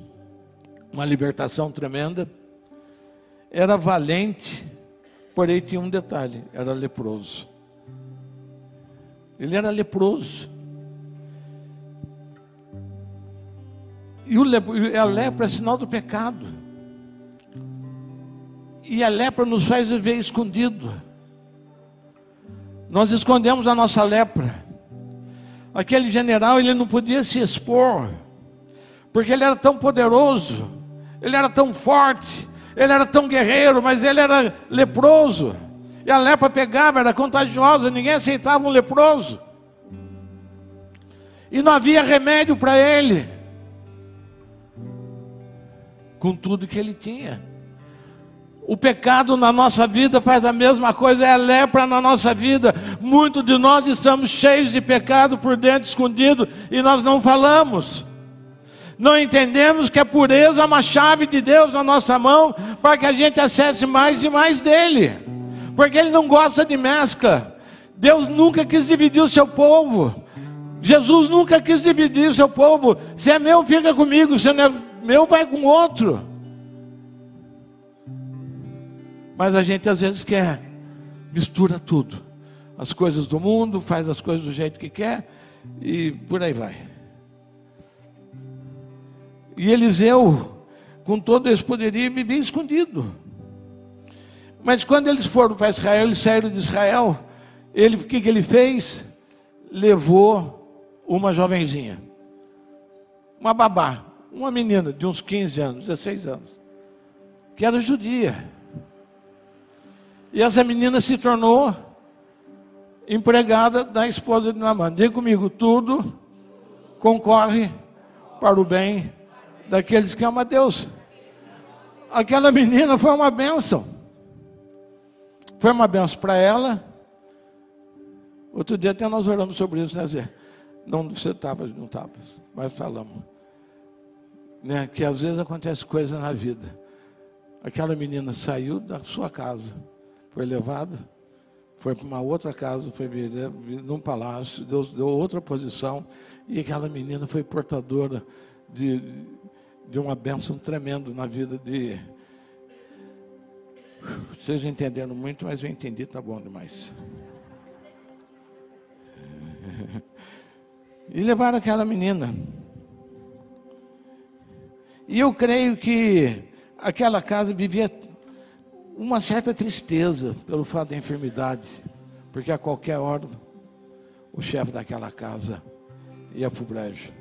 uma libertação tremenda. Era valente, porém tinha um detalhe: era leproso. Ele era leproso. E a lepra é sinal do pecado. E a lepra nos faz viver escondido. Nós escondemos a nossa lepra. Aquele general, ele não podia se expor porque ele era tão poderoso, ele era tão forte, ele era tão guerreiro, mas ele era leproso. E a lepra pegava, era contagiosa, ninguém aceitava um leproso. E não havia remédio para ele, com tudo que ele tinha. O pecado na nossa vida faz a mesma coisa, é a lepra na nossa vida. Muitos de nós estamos cheios de pecado por dentro, escondido, e nós não falamos não entendemos que a pureza é uma chave de Deus na nossa mão para que a gente acesse mais e mais dele, porque ele não gosta de mescla. Deus nunca quis dividir o seu povo. Jesus nunca quis dividir o seu povo. Se é meu, fica comigo. Se não é meu, vai com outro. Mas a gente às vezes quer, mistura tudo. As coisas do mundo, faz as coisas do jeito que quer e por aí vai. E Eliseu, com todo esse poderio, vivia escondido. Mas quando eles foram para Israel, eles saíram de Israel, ele, o que, que ele fez? Levou uma jovenzinha, uma babá, uma menina de uns 15 anos, 16 anos, que era judia. E essa menina se tornou empregada da esposa de Naamã. Diga comigo, tudo concorre para o bem daqueles que amam a Deus. Aquela menina foi uma bênção. Foi uma benção para ela. Outro dia até nós oramos sobre isso, né, Zé? Não, você estava, não estava, mas falamos. Né, que às vezes acontece coisa na vida. Aquela menina saiu da sua casa, foi levada, foi para uma outra casa, foi vir, num palácio, Deus deu outra posição, e aquela menina foi portadora de, de uma bênção tremenda na vida de. Vocês entenderam muito, mas eu entendi, tá bom demais. E levaram aquela menina. E eu creio que aquela casa vivia uma certa tristeza pelo fato da enfermidade, porque a qualquer hora o chefe daquela casa ia para o brejo.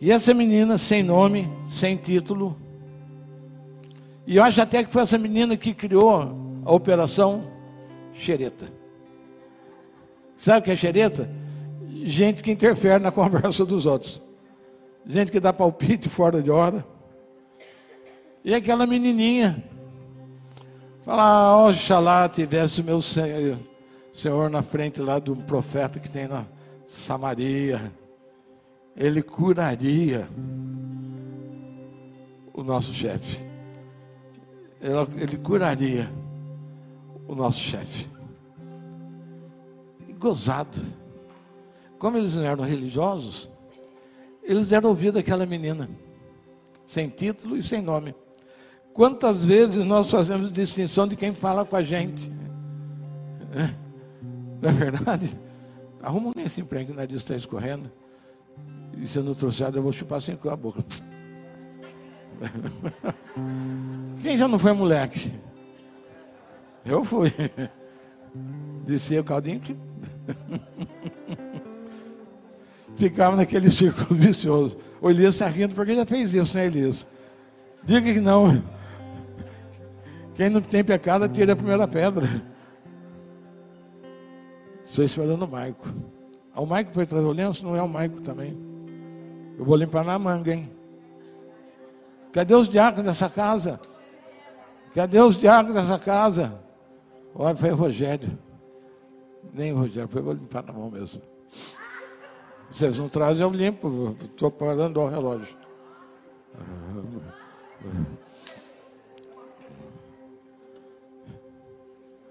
E essa menina sem nome, sem título, e eu acho até que foi essa menina que criou a operação xereta. Sabe o que é xereta? Gente que interfere na conversa dos outros. Gente que dá palpite fora de hora. E aquela menininha. Fala, oxalá tivesse o meu senhor, senhor na frente lá de um profeta que tem na Samaria. Ele curaria o nosso chefe. Ele curaria o nosso chefe gozado. Como eles não eram religiosos, eles deram ouvido àquela menina, sem título e sem nome. Quantas vezes nós fazemos distinção de quem fala com a gente? Não é verdade? Arruma um nesse emprego que o nariz está escorrendo. E se eu não trouxer, eu vou chupar sem com a boca. Quem já não foi moleque? Eu fui. Descia o caldinho. Ficava naquele círculo vicioso. O Elias está rindo porque já fez isso, né, Elias? Diga que não. Quem não tem pecado, tira a primeira pedra. Estou esperando o Maico. Ah, o Maico foi trazer o lenço? Não é o Maico também. Eu vou limpar na manga, hein? Cadê os diáconos dessa casa? Cadê os diáconos dessa casa? Olha, foi o Rogério. Nem o Rogério, foi, vou limpar na mão mesmo. Vocês não trazem, eu limpo. Estou parando o relógio.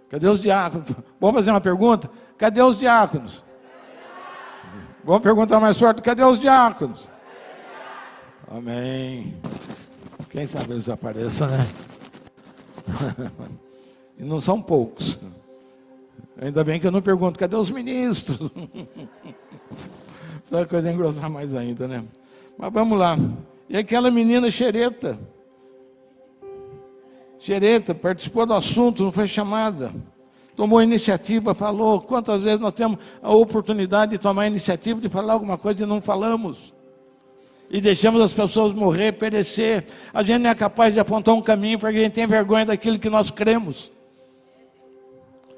Cadê os diáconos? Vamos fazer uma pergunta? Cadê os diáconos? Vamos perguntar mais forte: cadê os diáconos? Amém. Quem sabe eles apareçam, né? e não são poucos. Ainda bem que eu não pergunto, cadê os ministros? Essa coisa engrossar mais ainda, né? Mas vamos lá. E aquela menina xereta. Xereta, participou do assunto, não foi chamada. Tomou iniciativa, falou. Quantas vezes nós temos a oportunidade de tomar iniciativa, de falar alguma coisa e não falamos? E deixamos as pessoas morrer, perecer. A gente não é capaz de apontar um caminho porque a gente tem vergonha daquilo que nós cremos.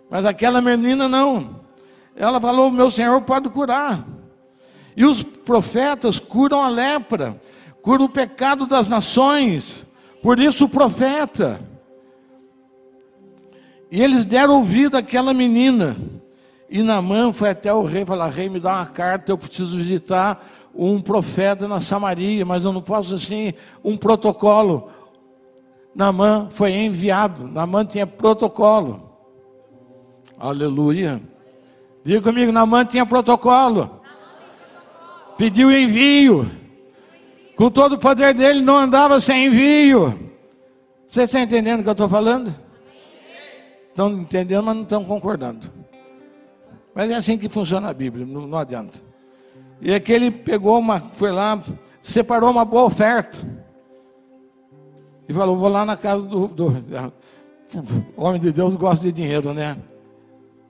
Mas aquela menina não. Ela falou: Meu Senhor pode curar. E os profetas curam a lepra, curam o pecado das nações. Por isso o profeta. E eles deram ouvido àquela menina. E Namã foi até o rei falar: Rei, me dá uma carta, eu preciso visitar um profeta na Samaria, mas eu não posso assim, um protocolo. Namã foi enviado, Namã tinha protocolo. Aleluia. Diga comigo, Namã tinha protocolo. Pediu envio. Com todo o poder dele, não andava sem envio. Você está entendendo o que eu estou falando? Estão entendendo, mas não estão concordando. Mas é assim que funciona a Bíblia, não, não adianta. E aquele pegou uma, foi lá, separou uma boa oferta. E falou: vou lá na casa do, do, do homem de Deus gosta de dinheiro, né?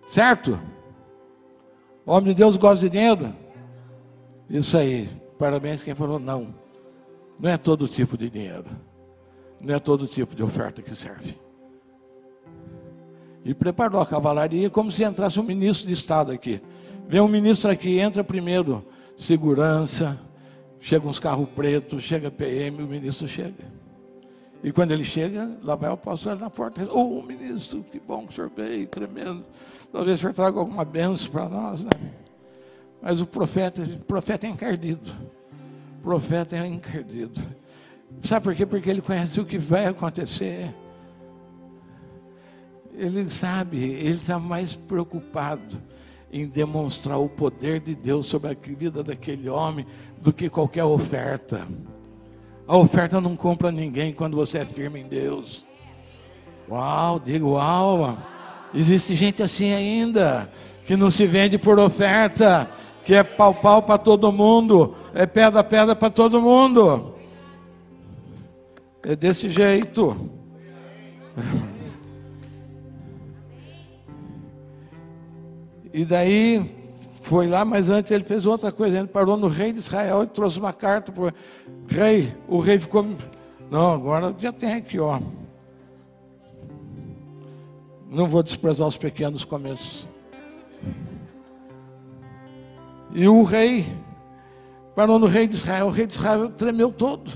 Certo? Homem de Deus gosta de dinheiro? Isso aí. Parabéns quem falou não. Não é todo tipo de dinheiro. Não é todo tipo de oferta que serve. E preparou a cavalaria como se entrasse um ministro de Estado aqui. Vem um ministro aqui, entra primeiro segurança, chega uns carros pretos, chega PM, o ministro chega. E quando ele chega, lá vai o apóstolo na porta. Ô oh, ministro, que bom que o senhor veio, tremendo. Talvez o senhor traga alguma benção para nós, né? Mas o profeta, o profeta é encardido. O profeta é encardido. Sabe por quê? Porque ele conhece o que vai acontecer. Ele sabe, ele está mais preocupado em demonstrar o poder de Deus sobre a vida daquele homem do que qualquer oferta. A oferta não compra ninguém quando você é firme em Deus. Uau, digo uau. Existe gente assim ainda, que não se vende por oferta, que é pau-pau para todo mundo, é pedra-pedra para todo mundo. É desse jeito. E daí foi lá, mas antes ele fez outra coisa. Ele parou no rei de Israel e trouxe uma carta para o rei. O rei ficou. Não, agora já tem aqui, ó. Não vou desprezar os pequenos começos. E o rei parou no rei de Israel. O rei de Israel tremeu todo.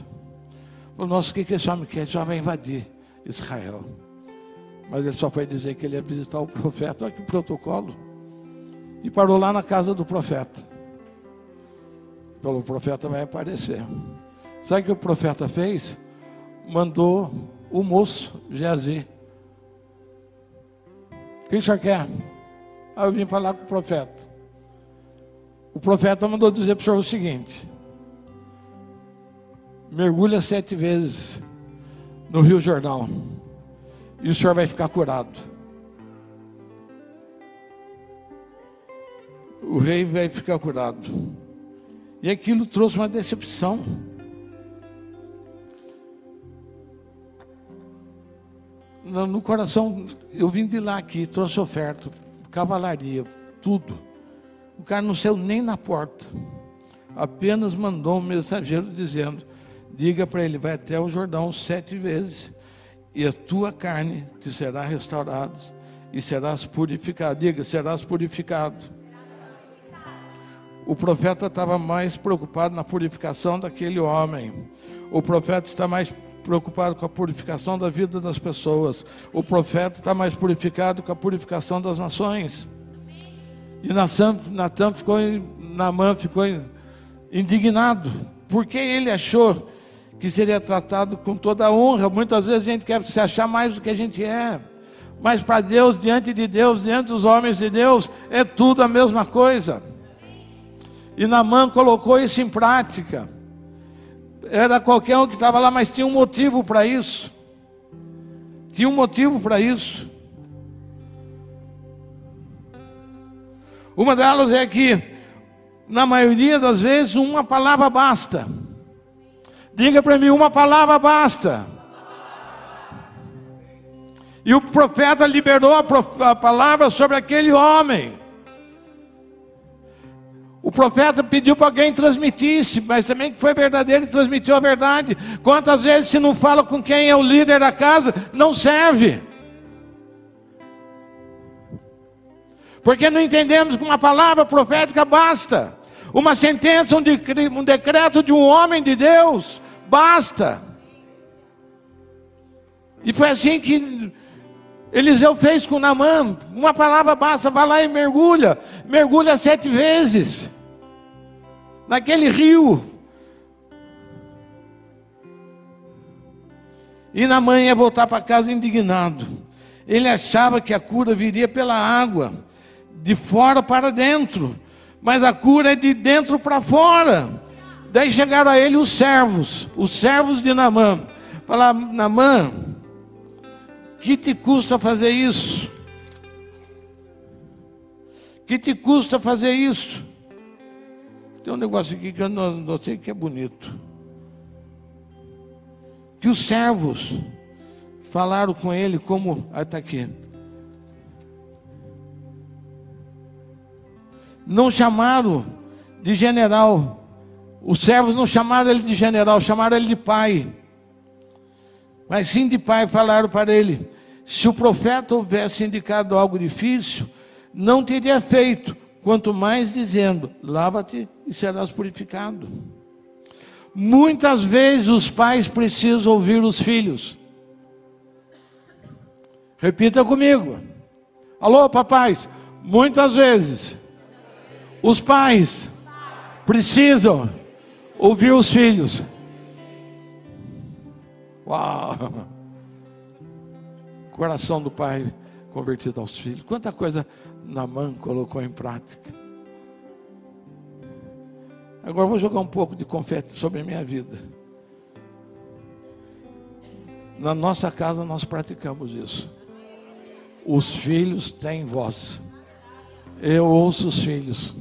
Falou: Nossa, o que, que esse homem quer? Esse homem vai invadir Israel. Mas ele só foi dizer que ele ia visitar o profeta. Olha que protocolo e parou lá na casa do profeta. Falou: o profeta vai aparecer. Sabe o que o profeta fez? Mandou o moço Geazi. O que o senhor quer? Aí eu vim falar com o profeta. O profeta mandou dizer para o senhor o seguinte: mergulha sete vezes no Rio Jordão e o senhor vai ficar curado. O rei vai ficar curado. E aquilo trouxe uma decepção. No coração, eu vim de lá aqui, trouxe oferta, cavalaria, tudo. O cara não saiu nem na porta. Apenas mandou um mensageiro dizendo: diga para ele, vai até o Jordão sete vezes, e a tua carne te será restaurada, e serás purificado. Diga, serás purificado. O profeta estava mais preocupado na purificação daquele homem. O profeta está mais preocupado com a purificação da vida das pessoas. O profeta está mais purificado com a purificação das nações. E Natan ficou, Namã ficou indignado, porque ele achou que seria tratado com toda a honra. Muitas vezes a gente quer se achar mais do que a gente é. Mas para Deus, diante de Deus, diante dos homens de Deus, é tudo a mesma coisa. E Namã colocou isso em prática. Era qualquer um que estava lá, mas tinha um motivo para isso. Tinha um motivo para isso. Uma delas é que, na maioria das vezes, uma palavra basta. Diga para mim, uma palavra basta. E o profeta liberou a, a palavra sobre aquele homem. O profeta pediu para alguém transmitisse, mas também que foi verdadeiro e transmitiu a verdade. Quantas vezes se não fala com quem é o líder da casa, não serve. Porque não entendemos que uma palavra profética basta. Uma sentença, um decreto de um homem de Deus, basta. E foi assim que Eliseu fez com Namã. Uma palavra basta, vai lá e mergulha. Mergulha sete vezes naquele rio. E na manhã ia voltar para casa indignado. Ele achava que a cura viria pela água, de fora para dentro, mas a cura é de dentro para fora. Daí chegaram a ele os servos, os servos de Namã. Falaram, Namã, que te custa fazer isso? Que te custa fazer isso? Tem um negócio aqui que eu não, não sei que é bonito. Que os servos falaram com ele como. Está aqui. Não chamaram de general. Os servos não chamaram ele de general, chamaram ele de pai. Mas sim de pai falaram para ele: se o profeta houvesse indicado algo difícil, não teria feito, quanto mais dizendo: lava-te e serás purificado. Muitas vezes os pais precisam ouvir os filhos. Repita comigo. Alô, papais. Muitas vezes os pais precisam ouvir os filhos. Uau! Coração do pai convertido aos filhos. Quanta coisa Namã colocou em prática. Agora vou jogar um pouco de confete sobre a minha vida. Na nossa casa nós praticamos isso. Os filhos têm voz. Eu ouço os filhos.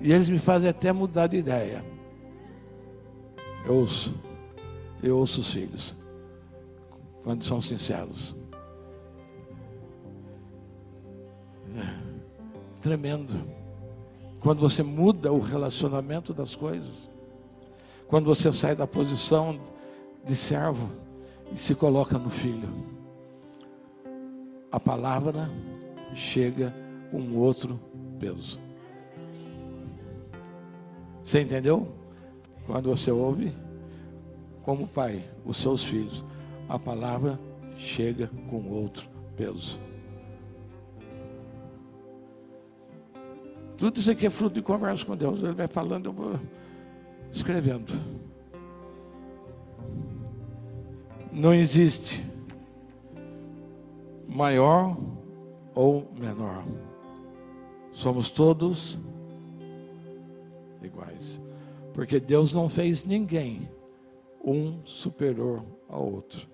E eles me fazem até mudar de ideia. Eu ouço. Eu ouço os filhos. Quando são sinceros. Tremendo. Quando você muda o relacionamento das coisas. Quando você sai da posição de servo e se coloca no filho. A palavra chega com outro peso. Você entendeu? Quando você ouve, como pai, os seus filhos, a palavra chega com outro peso. Tudo isso aqui é fruto de conversa com Deus. Ele vai falando, eu vou escrevendo. Não existe maior ou menor. Somos todos iguais. Porque Deus não fez ninguém um superior ao outro.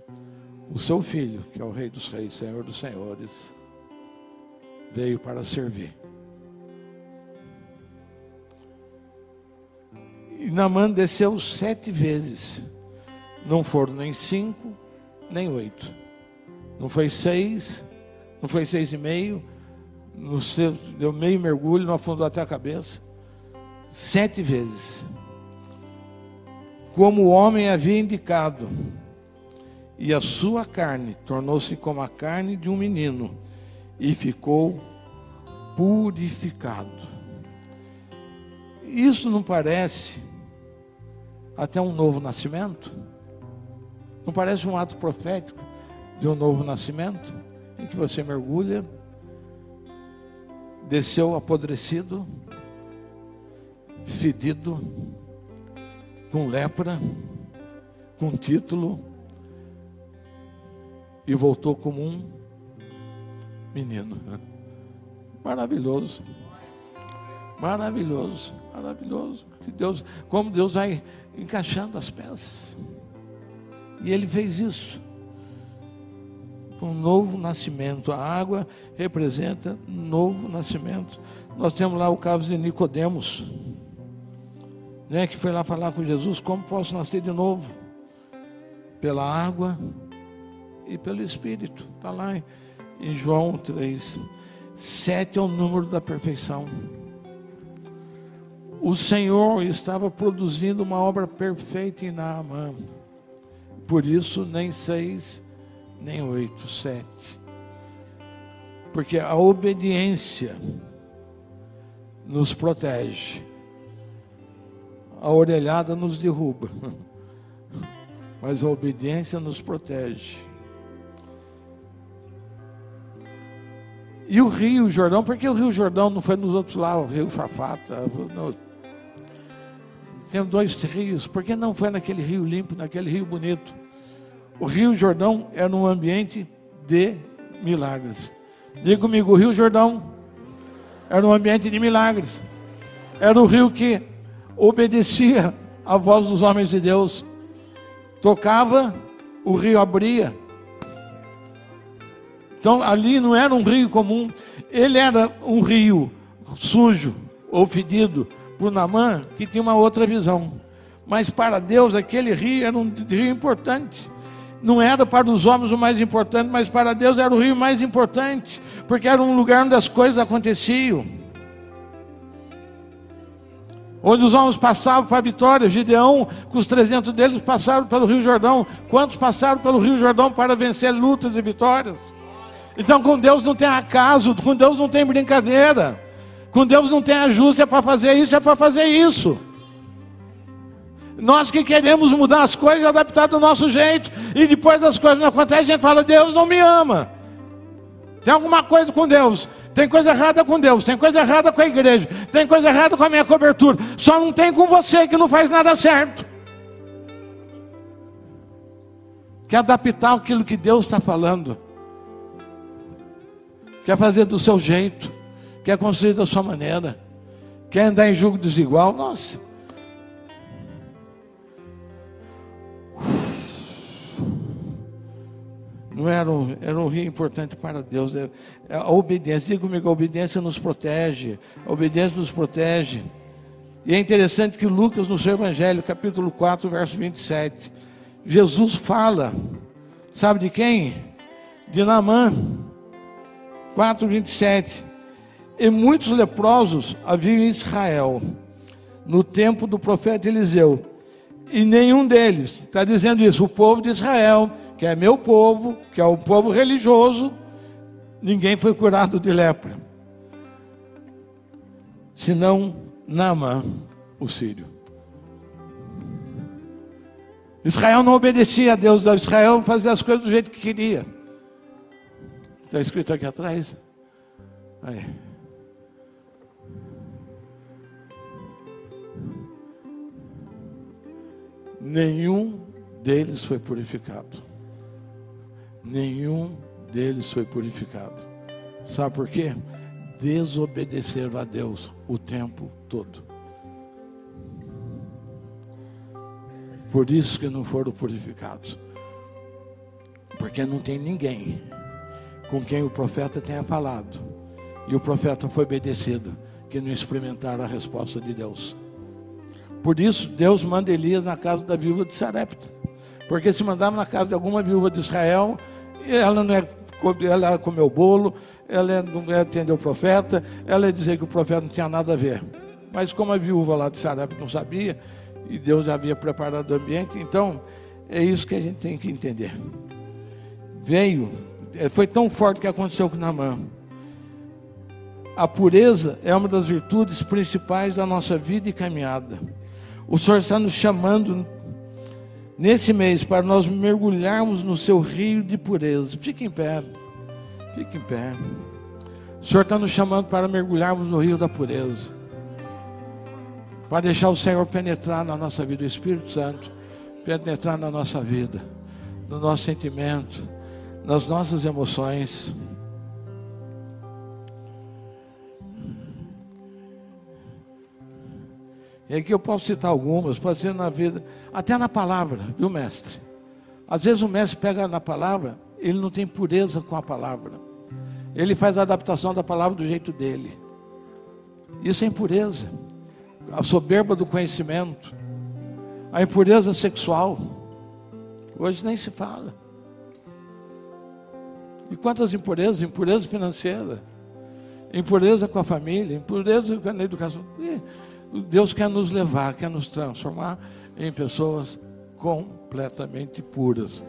O seu filho, que é o Rei dos Reis, Senhor dos Senhores, veio para servir. E Namã desceu sete vezes. Não foram nem cinco, nem oito. Não foi seis, não foi seis e meio. No seu, deu meio mergulho, não afundou até a cabeça. Sete vezes. Como o homem havia indicado. E a sua carne tornou-se como a carne de um menino. E ficou purificado. Isso não parece até um novo nascimento? Não parece um ato profético de um novo nascimento? Em que você mergulha, desceu apodrecido, fedido, com lepra, com título, e voltou como um menino. Maravilhoso. Maravilhoso, maravilhoso. Que Deus, como Deus vai encaixando as peças. E ele fez isso. Um novo nascimento. A água representa novo nascimento. Nós temos lá o caso de Nicodemos, né, que foi lá falar com Jesus, como posso nascer de novo? Pela água e pelo Espírito. Está lá em João 3. Sete é o número da perfeição o Senhor estava produzindo uma obra perfeita em Naamã. Por isso, nem seis, nem oito, sete. Porque a obediência nos protege, a orelhada nos derruba, mas a obediência nos protege. E o Rio Jordão, porque o Rio Jordão não foi nos outros lá, o Rio Fafata, tem dois rios, por que não foi naquele rio limpo, naquele rio bonito? O Rio Jordão era um ambiente de milagres. Diga comigo, o Rio Jordão era um ambiente de milagres. Era o rio que obedecia à voz dos homens de Deus. Tocava, o rio abria. Então ali não era um rio comum, ele era um rio sujo ou fedido, por Namã, que tinha uma outra visão. Mas para Deus, aquele rio era um rio importante. Não era para os homens o mais importante, mas para Deus era o rio mais importante, porque era um lugar onde as coisas aconteciam. Onde os homens passavam para a vitória, Gideão, com os 300 deles, passaram pelo Rio Jordão. Quantos passaram pelo Rio Jordão para vencer lutas e vitórias? Então, com Deus não tem acaso, com Deus não tem brincadeira. Com Deus não tem ajuste, é para fazer isso, é para fazer isso. Nós que queremos mudar as coisas, adaptar do nosso jeito, e depois das coisas não acontecem, a gente fala: Deus não me ama. Tem alguma coisa com Deus. Tem coisa errada com Deus, tem coisa errada com a igreja, tem coisa errada com a minha cobertura. Só não tem com você que não faz nada certo. Quer adaptar aquilo que Deus está falando. Quer fazer do seu jeito. Quer construir da sua maneira. Quer andar em julgo desigual. Nossa. não era um, era um rio importante para Deus. É, é a obediência, diga comigo, a obediência nos protege. A obediência nos protege. E é interessante que Lucas, no seu Evangelho, capítulo 4, verso 27, Jesus fala, sabe de quem? De Naamã. 4, 27. E muitos leprosos haviam em Israel, no tempo do profeta Eliseu. E nenhum deles, está dizendo isso, o povo de Israel, que é meu povo, que é um povo religioso, ninguém foi curado de lepra. Senão Naamã, o sírio. Israel não obedecia a Deus, Israel fazia as coisas do jeito que queria. Está escrito aqui atrás? Aí. Nenhum deles foi purificado nenhum deles foi purificado. Sabe por quê? Desobedeceram a Deus o tempo todo. Por isso que não foram purificados. Porque não tem ninguém com quem o profeta tenha falado. E o profeta foi obedecido, que não experimentaram a resposta de Deus. Por isso, Deus manda Elias na casa da viúva de Sarepta. Porque se mandava na casa de alguma viúva de Israel, ela não é ela comeu bolo, ela não é atender o profeta, ela é dizer que o profeta não tinha nada a ver. Mas como a viúva lá de Sarap não sabia, e Deus já havia preparado o ambiente, então é isso que a gente tem que entender. Veio, é, foi tão forte que aconteceu com Namã. A pureza é uma das virtudes principais da nossa vida e caminhada. O Senhor está nos chamando nesse mês para nós mergulharmos no seu rio de pureza. Fique em pé. Fique em pé. O Senhor está nos chamando para mergulharmos no rio da pureza. Para deixar o Senhor penetrar na nossa vida, o Espírito Santo penetrar na nossa vida, no nosso sentimento, nas nossas emoções. E aqui eu posso citar algumas, pode ser na vida, até na palavra, viu, mestre? Às vezes o mestre pega na palavra, ele não tem pureza com a palavra. Ele faz a adaptação da palavra do jeito dele. Isso é impureza. A soberba do conhecimento. A impureza sexual. Hoje nem se fala. E quantas impurezas? Impureza financeira. Impureza com a família. Impureza na educação. E Deus quer nos levar, quer nos transformar em pessoas completamente puras.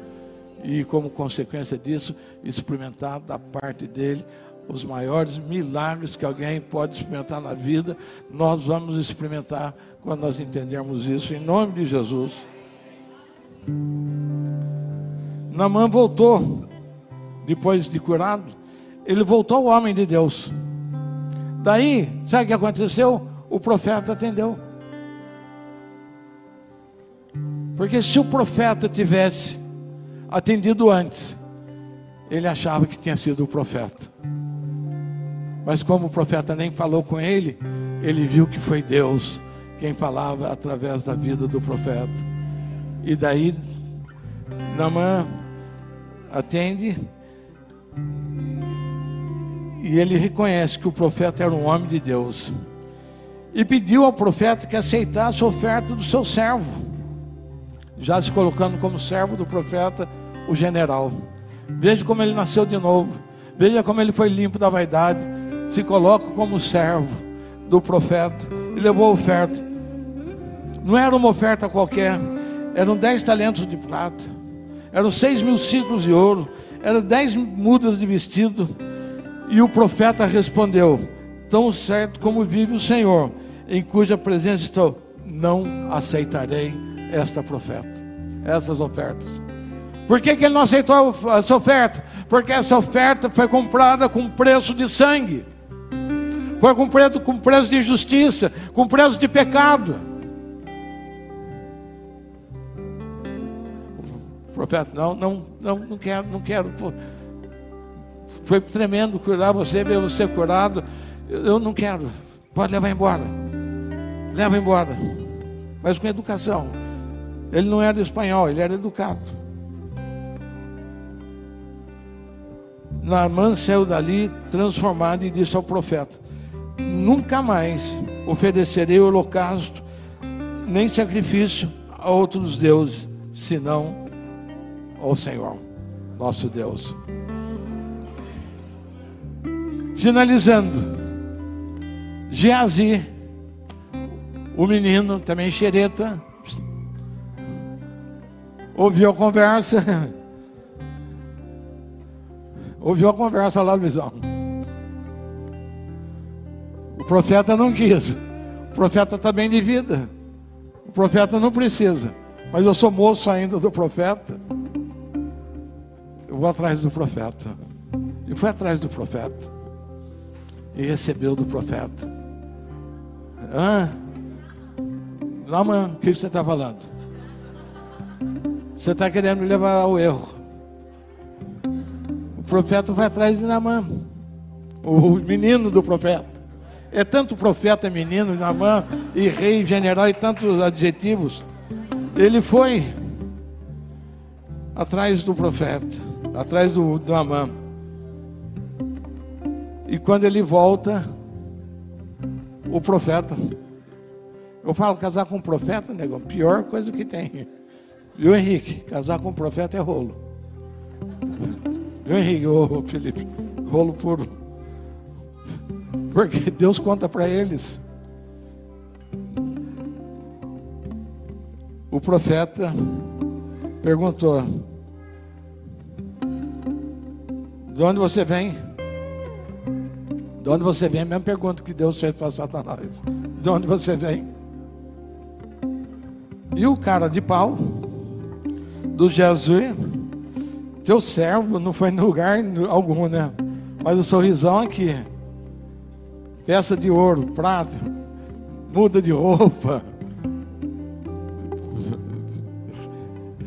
E como consequência disso, experimentar da parte dele os maiores milagres que alguém pode experimentar na vida, nós vamos experimentar quando nós entendermos isso, em nome de Jesus. Namã voltou, depois de curado, ele voltou ao homem de Deus. Daí, sabe o que aconteceu? O profeta atendeu. Porque se o profeta tivesse atendido antes, ele achava que tinha sido o profeta. Mas como o profeta nem falou com ele, ele viu que foi Deus quem falava através da vida do profeta. E daí, Namã atende e ele reconhece que o profeta era um homem de Deus e pediu ao profeta que aceitasse a oferta do seu servo, já se colocando como servo do profeta, o general. Veja como ele nasceu de novo, veja como ele foi limpo da vaidade, se coloca como servo do profeta e levou a oferta. Não era uma oferta qualquer, eram dez talentos de prata, eram seis mil ciclos de ouro, eram dez mudas de vestido. E o profeta respondeu: tão certo como vive o Senhor, em cuja presença estou, não aceitarei esta profeta, essas ofertas. Por que, que ele não aceitou essa oferta? Porque essa oferta foi comprada com preço de sangue, foi com preço, com preço de justiça, com preço de pecado. O profeta, não, não, não, não quero, não quero. Foi tremendo curar você, ver você curado. Eu não quero. Pode levar embora. Leva embora. Mas com educação. Ele não era espanhol, ele era educado. Naamã saiu dali transformado e disse ao profeta: Nunca mais oferecerei holocausto, nem sacrifício a outros deuses, senão ao Senhor, nosso Deus. Finalizando, Geazi, o menino, também xereta, ouviu a conversa, ouviu a conversa lá, Luizão. O profeta não quis, o profeta está bem de vida, o profeta não precisa, mas eu sou moço ainda do profeta, eu vou atrás do profeta, e foi atrás do profeta e recebeu do profeta. Hã? Não, o que você está falando? Você está querendo me levar ao erro. O profeta foi atrás de Namã, o menino do profeta. É tanto profeta, menino, Namã, e rei, general, e tantos adjetivos. Ele foi atrás do profeta, atrás do, do Amã. E quando ele volta, o profeta. Eu falo, casar com um profeta, negão, pior coisa que tem. Viu, Henrique? Casar com um profeta é rolo. Viu, Henrique? Ô, Felipe, rolo puro. Porque Deus conta para eles. O profeta perguntou: De onde você vem? De onde você vem? A mesma pergunta que Deus fez para Satanás. De onde você vem? E o cara de pau, do Jesus, teu servo, não foi em lugar algum, né? Mas o sorrisão aqui. Peça de ouro, prata, muda de roupa.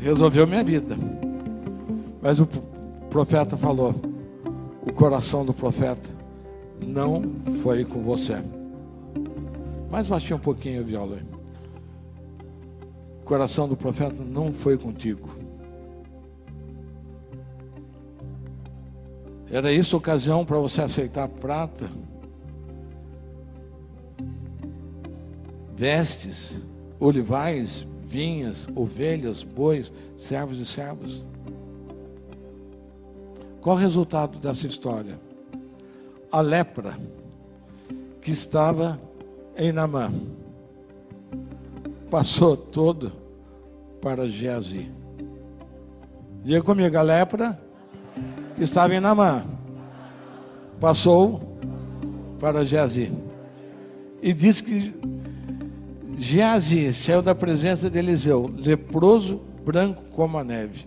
Resolveu minha vida. Mas o profeta falou, o coração do profeta não foi com você. Mais baixinho um pouquinho a viola. O coração do profeta não foi contigo. Era isso ocasião para você aceitar prata, vestes, olivais, vinhas, ovelhas, bois, servos e servos. Qual o resultado dessa história? a lepra que estava em Namã. Passou todo para Geazi. Diga comigo, a lepra que estava em Namã. Passou para Geazi. E diz que Geazi saiu da presença de Eliseu, leproso, branco como a neve.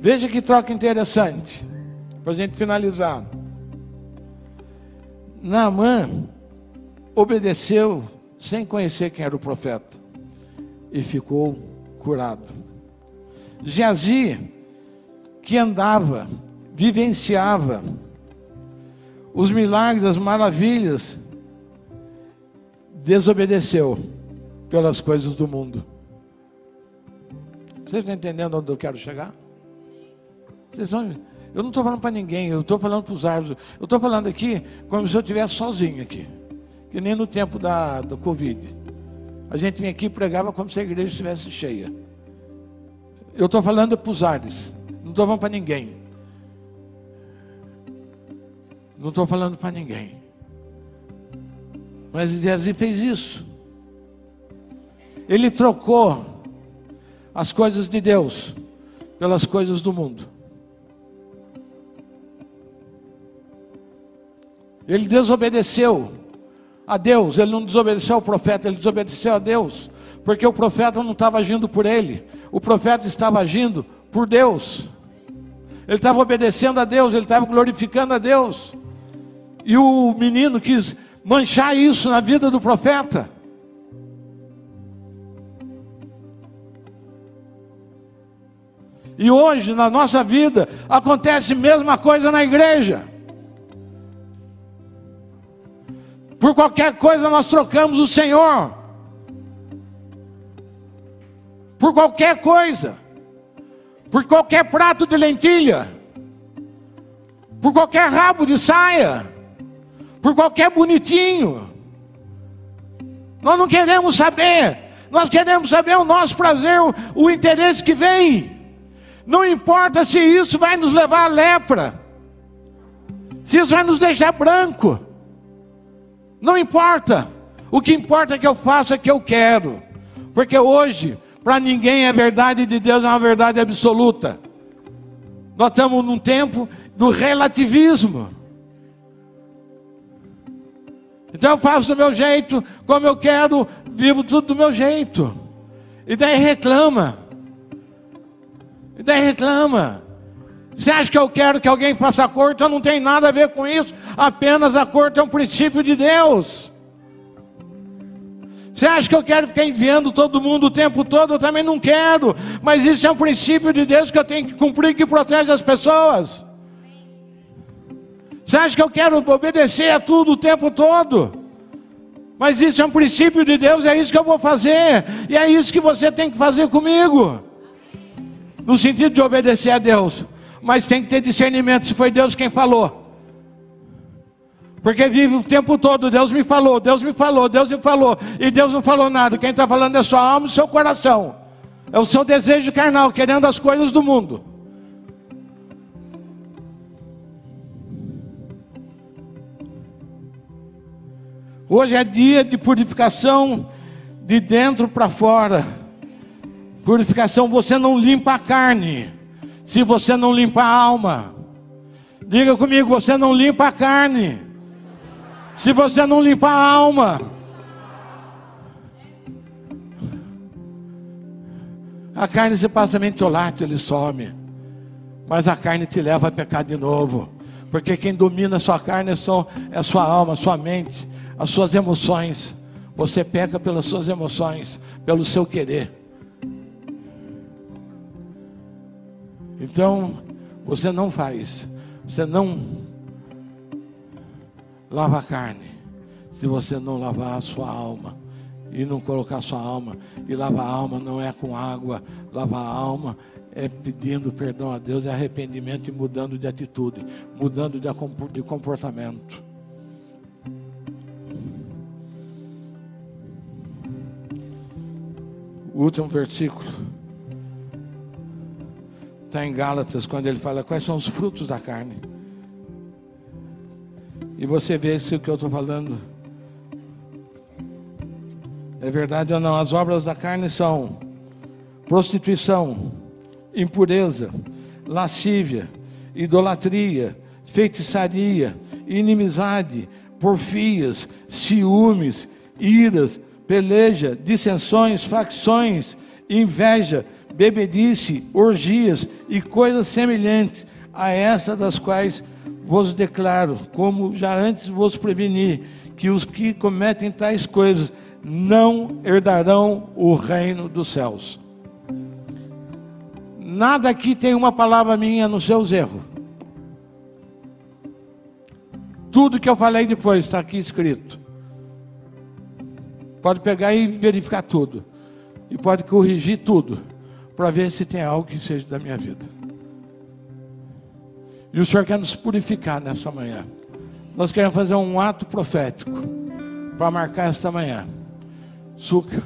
Veja que troca interessante, para a gente finalizar. Naamã obedeceu sem conhecer quem era o profeta e ficou curado. Geazi, que andava, vivenciava os milagres, as maravilhas, desobedeceu pelas coisas do mundo. Vocês estão entendendo onde eu quero chegar? Vocês estão eu não estou falando para ninguém, eu estou falando para os árvores. Eu estou falando aqui como se eu estivesse sozinho aqui. Que nem no tempo da, do Covid. A gente vinha aqui e pregava como se a igreja estivesse cheia. Eu estou falando para os ares. Não estou falando para ninguém. Não estou falando para ninguém. Mas Geazi fez isso. Ele trocou as coisas de Deus pelas coisas do mundo. Ele desobedeceu a Deus, ele não desobedeceu ao profeta, ele desobedeceu a Deus. Porque o profeta não estava agindo por ele, o profeta estava agindo por Deus. Ele estava obedecendo a Deus, ele estava glorificando a Deus. E o menino quis manchar isso na vida do profeta. E hoje, na nossa vida, acontece a mesma coisa na igreja. Por qualquer coisa nós trocamos o Senhor. Por qualquer coisa. Por qualquer prato de lentilha. Por qualquer rabo de saia. Por qualquer bonitinho. Nós não queremos saber. Nós queremos saber o nosso prazer, o, o interesse que vem. Não importa se isso vai nos levar à lepra. Se isso vai nos deixar branco. Não importa. O que importa é que eu faça o que eu quero. Porque hoje, para ninguém a verdade de Deus é uma verdade absoluta. Nós estamos num tempo do relativismo. Então eu faço do meu jeito, como eu quero, vivo tudo do meu jeito. E daí reclama. E daí reclama. Você acha que eu quero que alguém faça corte? Então não tem nada a ver com isso. Apenas a corte é um princípio de Deus. Você acha que eu quero ficar enviando todo mundo o tempo todo? Eu também não quero. Mas isso é um princípio de Deus que eu tenho que cumprir que protege as pessoas. Você acha que eu quero obedecer a tudo o tempo todo? Mas isso é um princípio de Deus, é isso que eu vou fazer. E é isso que você tem que fazer comigo. No sentido de obedecer a Deus mas tem que ter discernimento se foi Deus quem falou. Porque vive o tempo todo, Deus me falou, Deus me falou, Deus me falou, e Deus não falou nada. Quem está falando é sua alma e seu coração, é o seu desejo carnal, querendo as coisas do mundo. Hoje é dia de purificação de dentro para fora. Purificação, você não limpa a carne se você não limpa a alma. Diga comigo, você não limpa a carne. Se você não limpa a alma. A carne se passa mentolate, ele some. Mas a carne te leva a pecar de novo. Porque quem domina a sua carne é, só, é a sua alma, a sua mente, as suas emoções. Você peca pelas suas emoções, pelo seu querer. Então, você não faz, você não lava a carne, se você não lavar a sua alma e não colocar sua alma. E lavar a alma não é com água, lavar a alma é pedindo perdão a Deus, é arrependimento e mudando de atitude, mudando de comportamento. O último versículo. Está em Gálatas, quando ele fala quais são os frutos da carne. E você vê se o que eu estou falando é verdade ou não. As obras da carne são prostituição, impureza, lascívia, idolatria, feitiçaria, inimizade, porfias, ciúmes, iras, peleja, dissensões, facções, inveja, bebedice, orgias e coisas semelhantes a essa das quais vos declaro, como já antes vos preveni, que os que cometem tais coisas não herdarão o reino dos céus. Nada aqui tem uma palavra minha nos seus erros. Tudo que eu falei depois está aqui escrito. Pode pegar e verificar tudo. E pode corrigir tudo para ver se tem algo que seja da minha vida. E o Senhor quer nos purificar nessa manhã. Nós queremos fazer um ato profético para marcar esta manhã. Suca.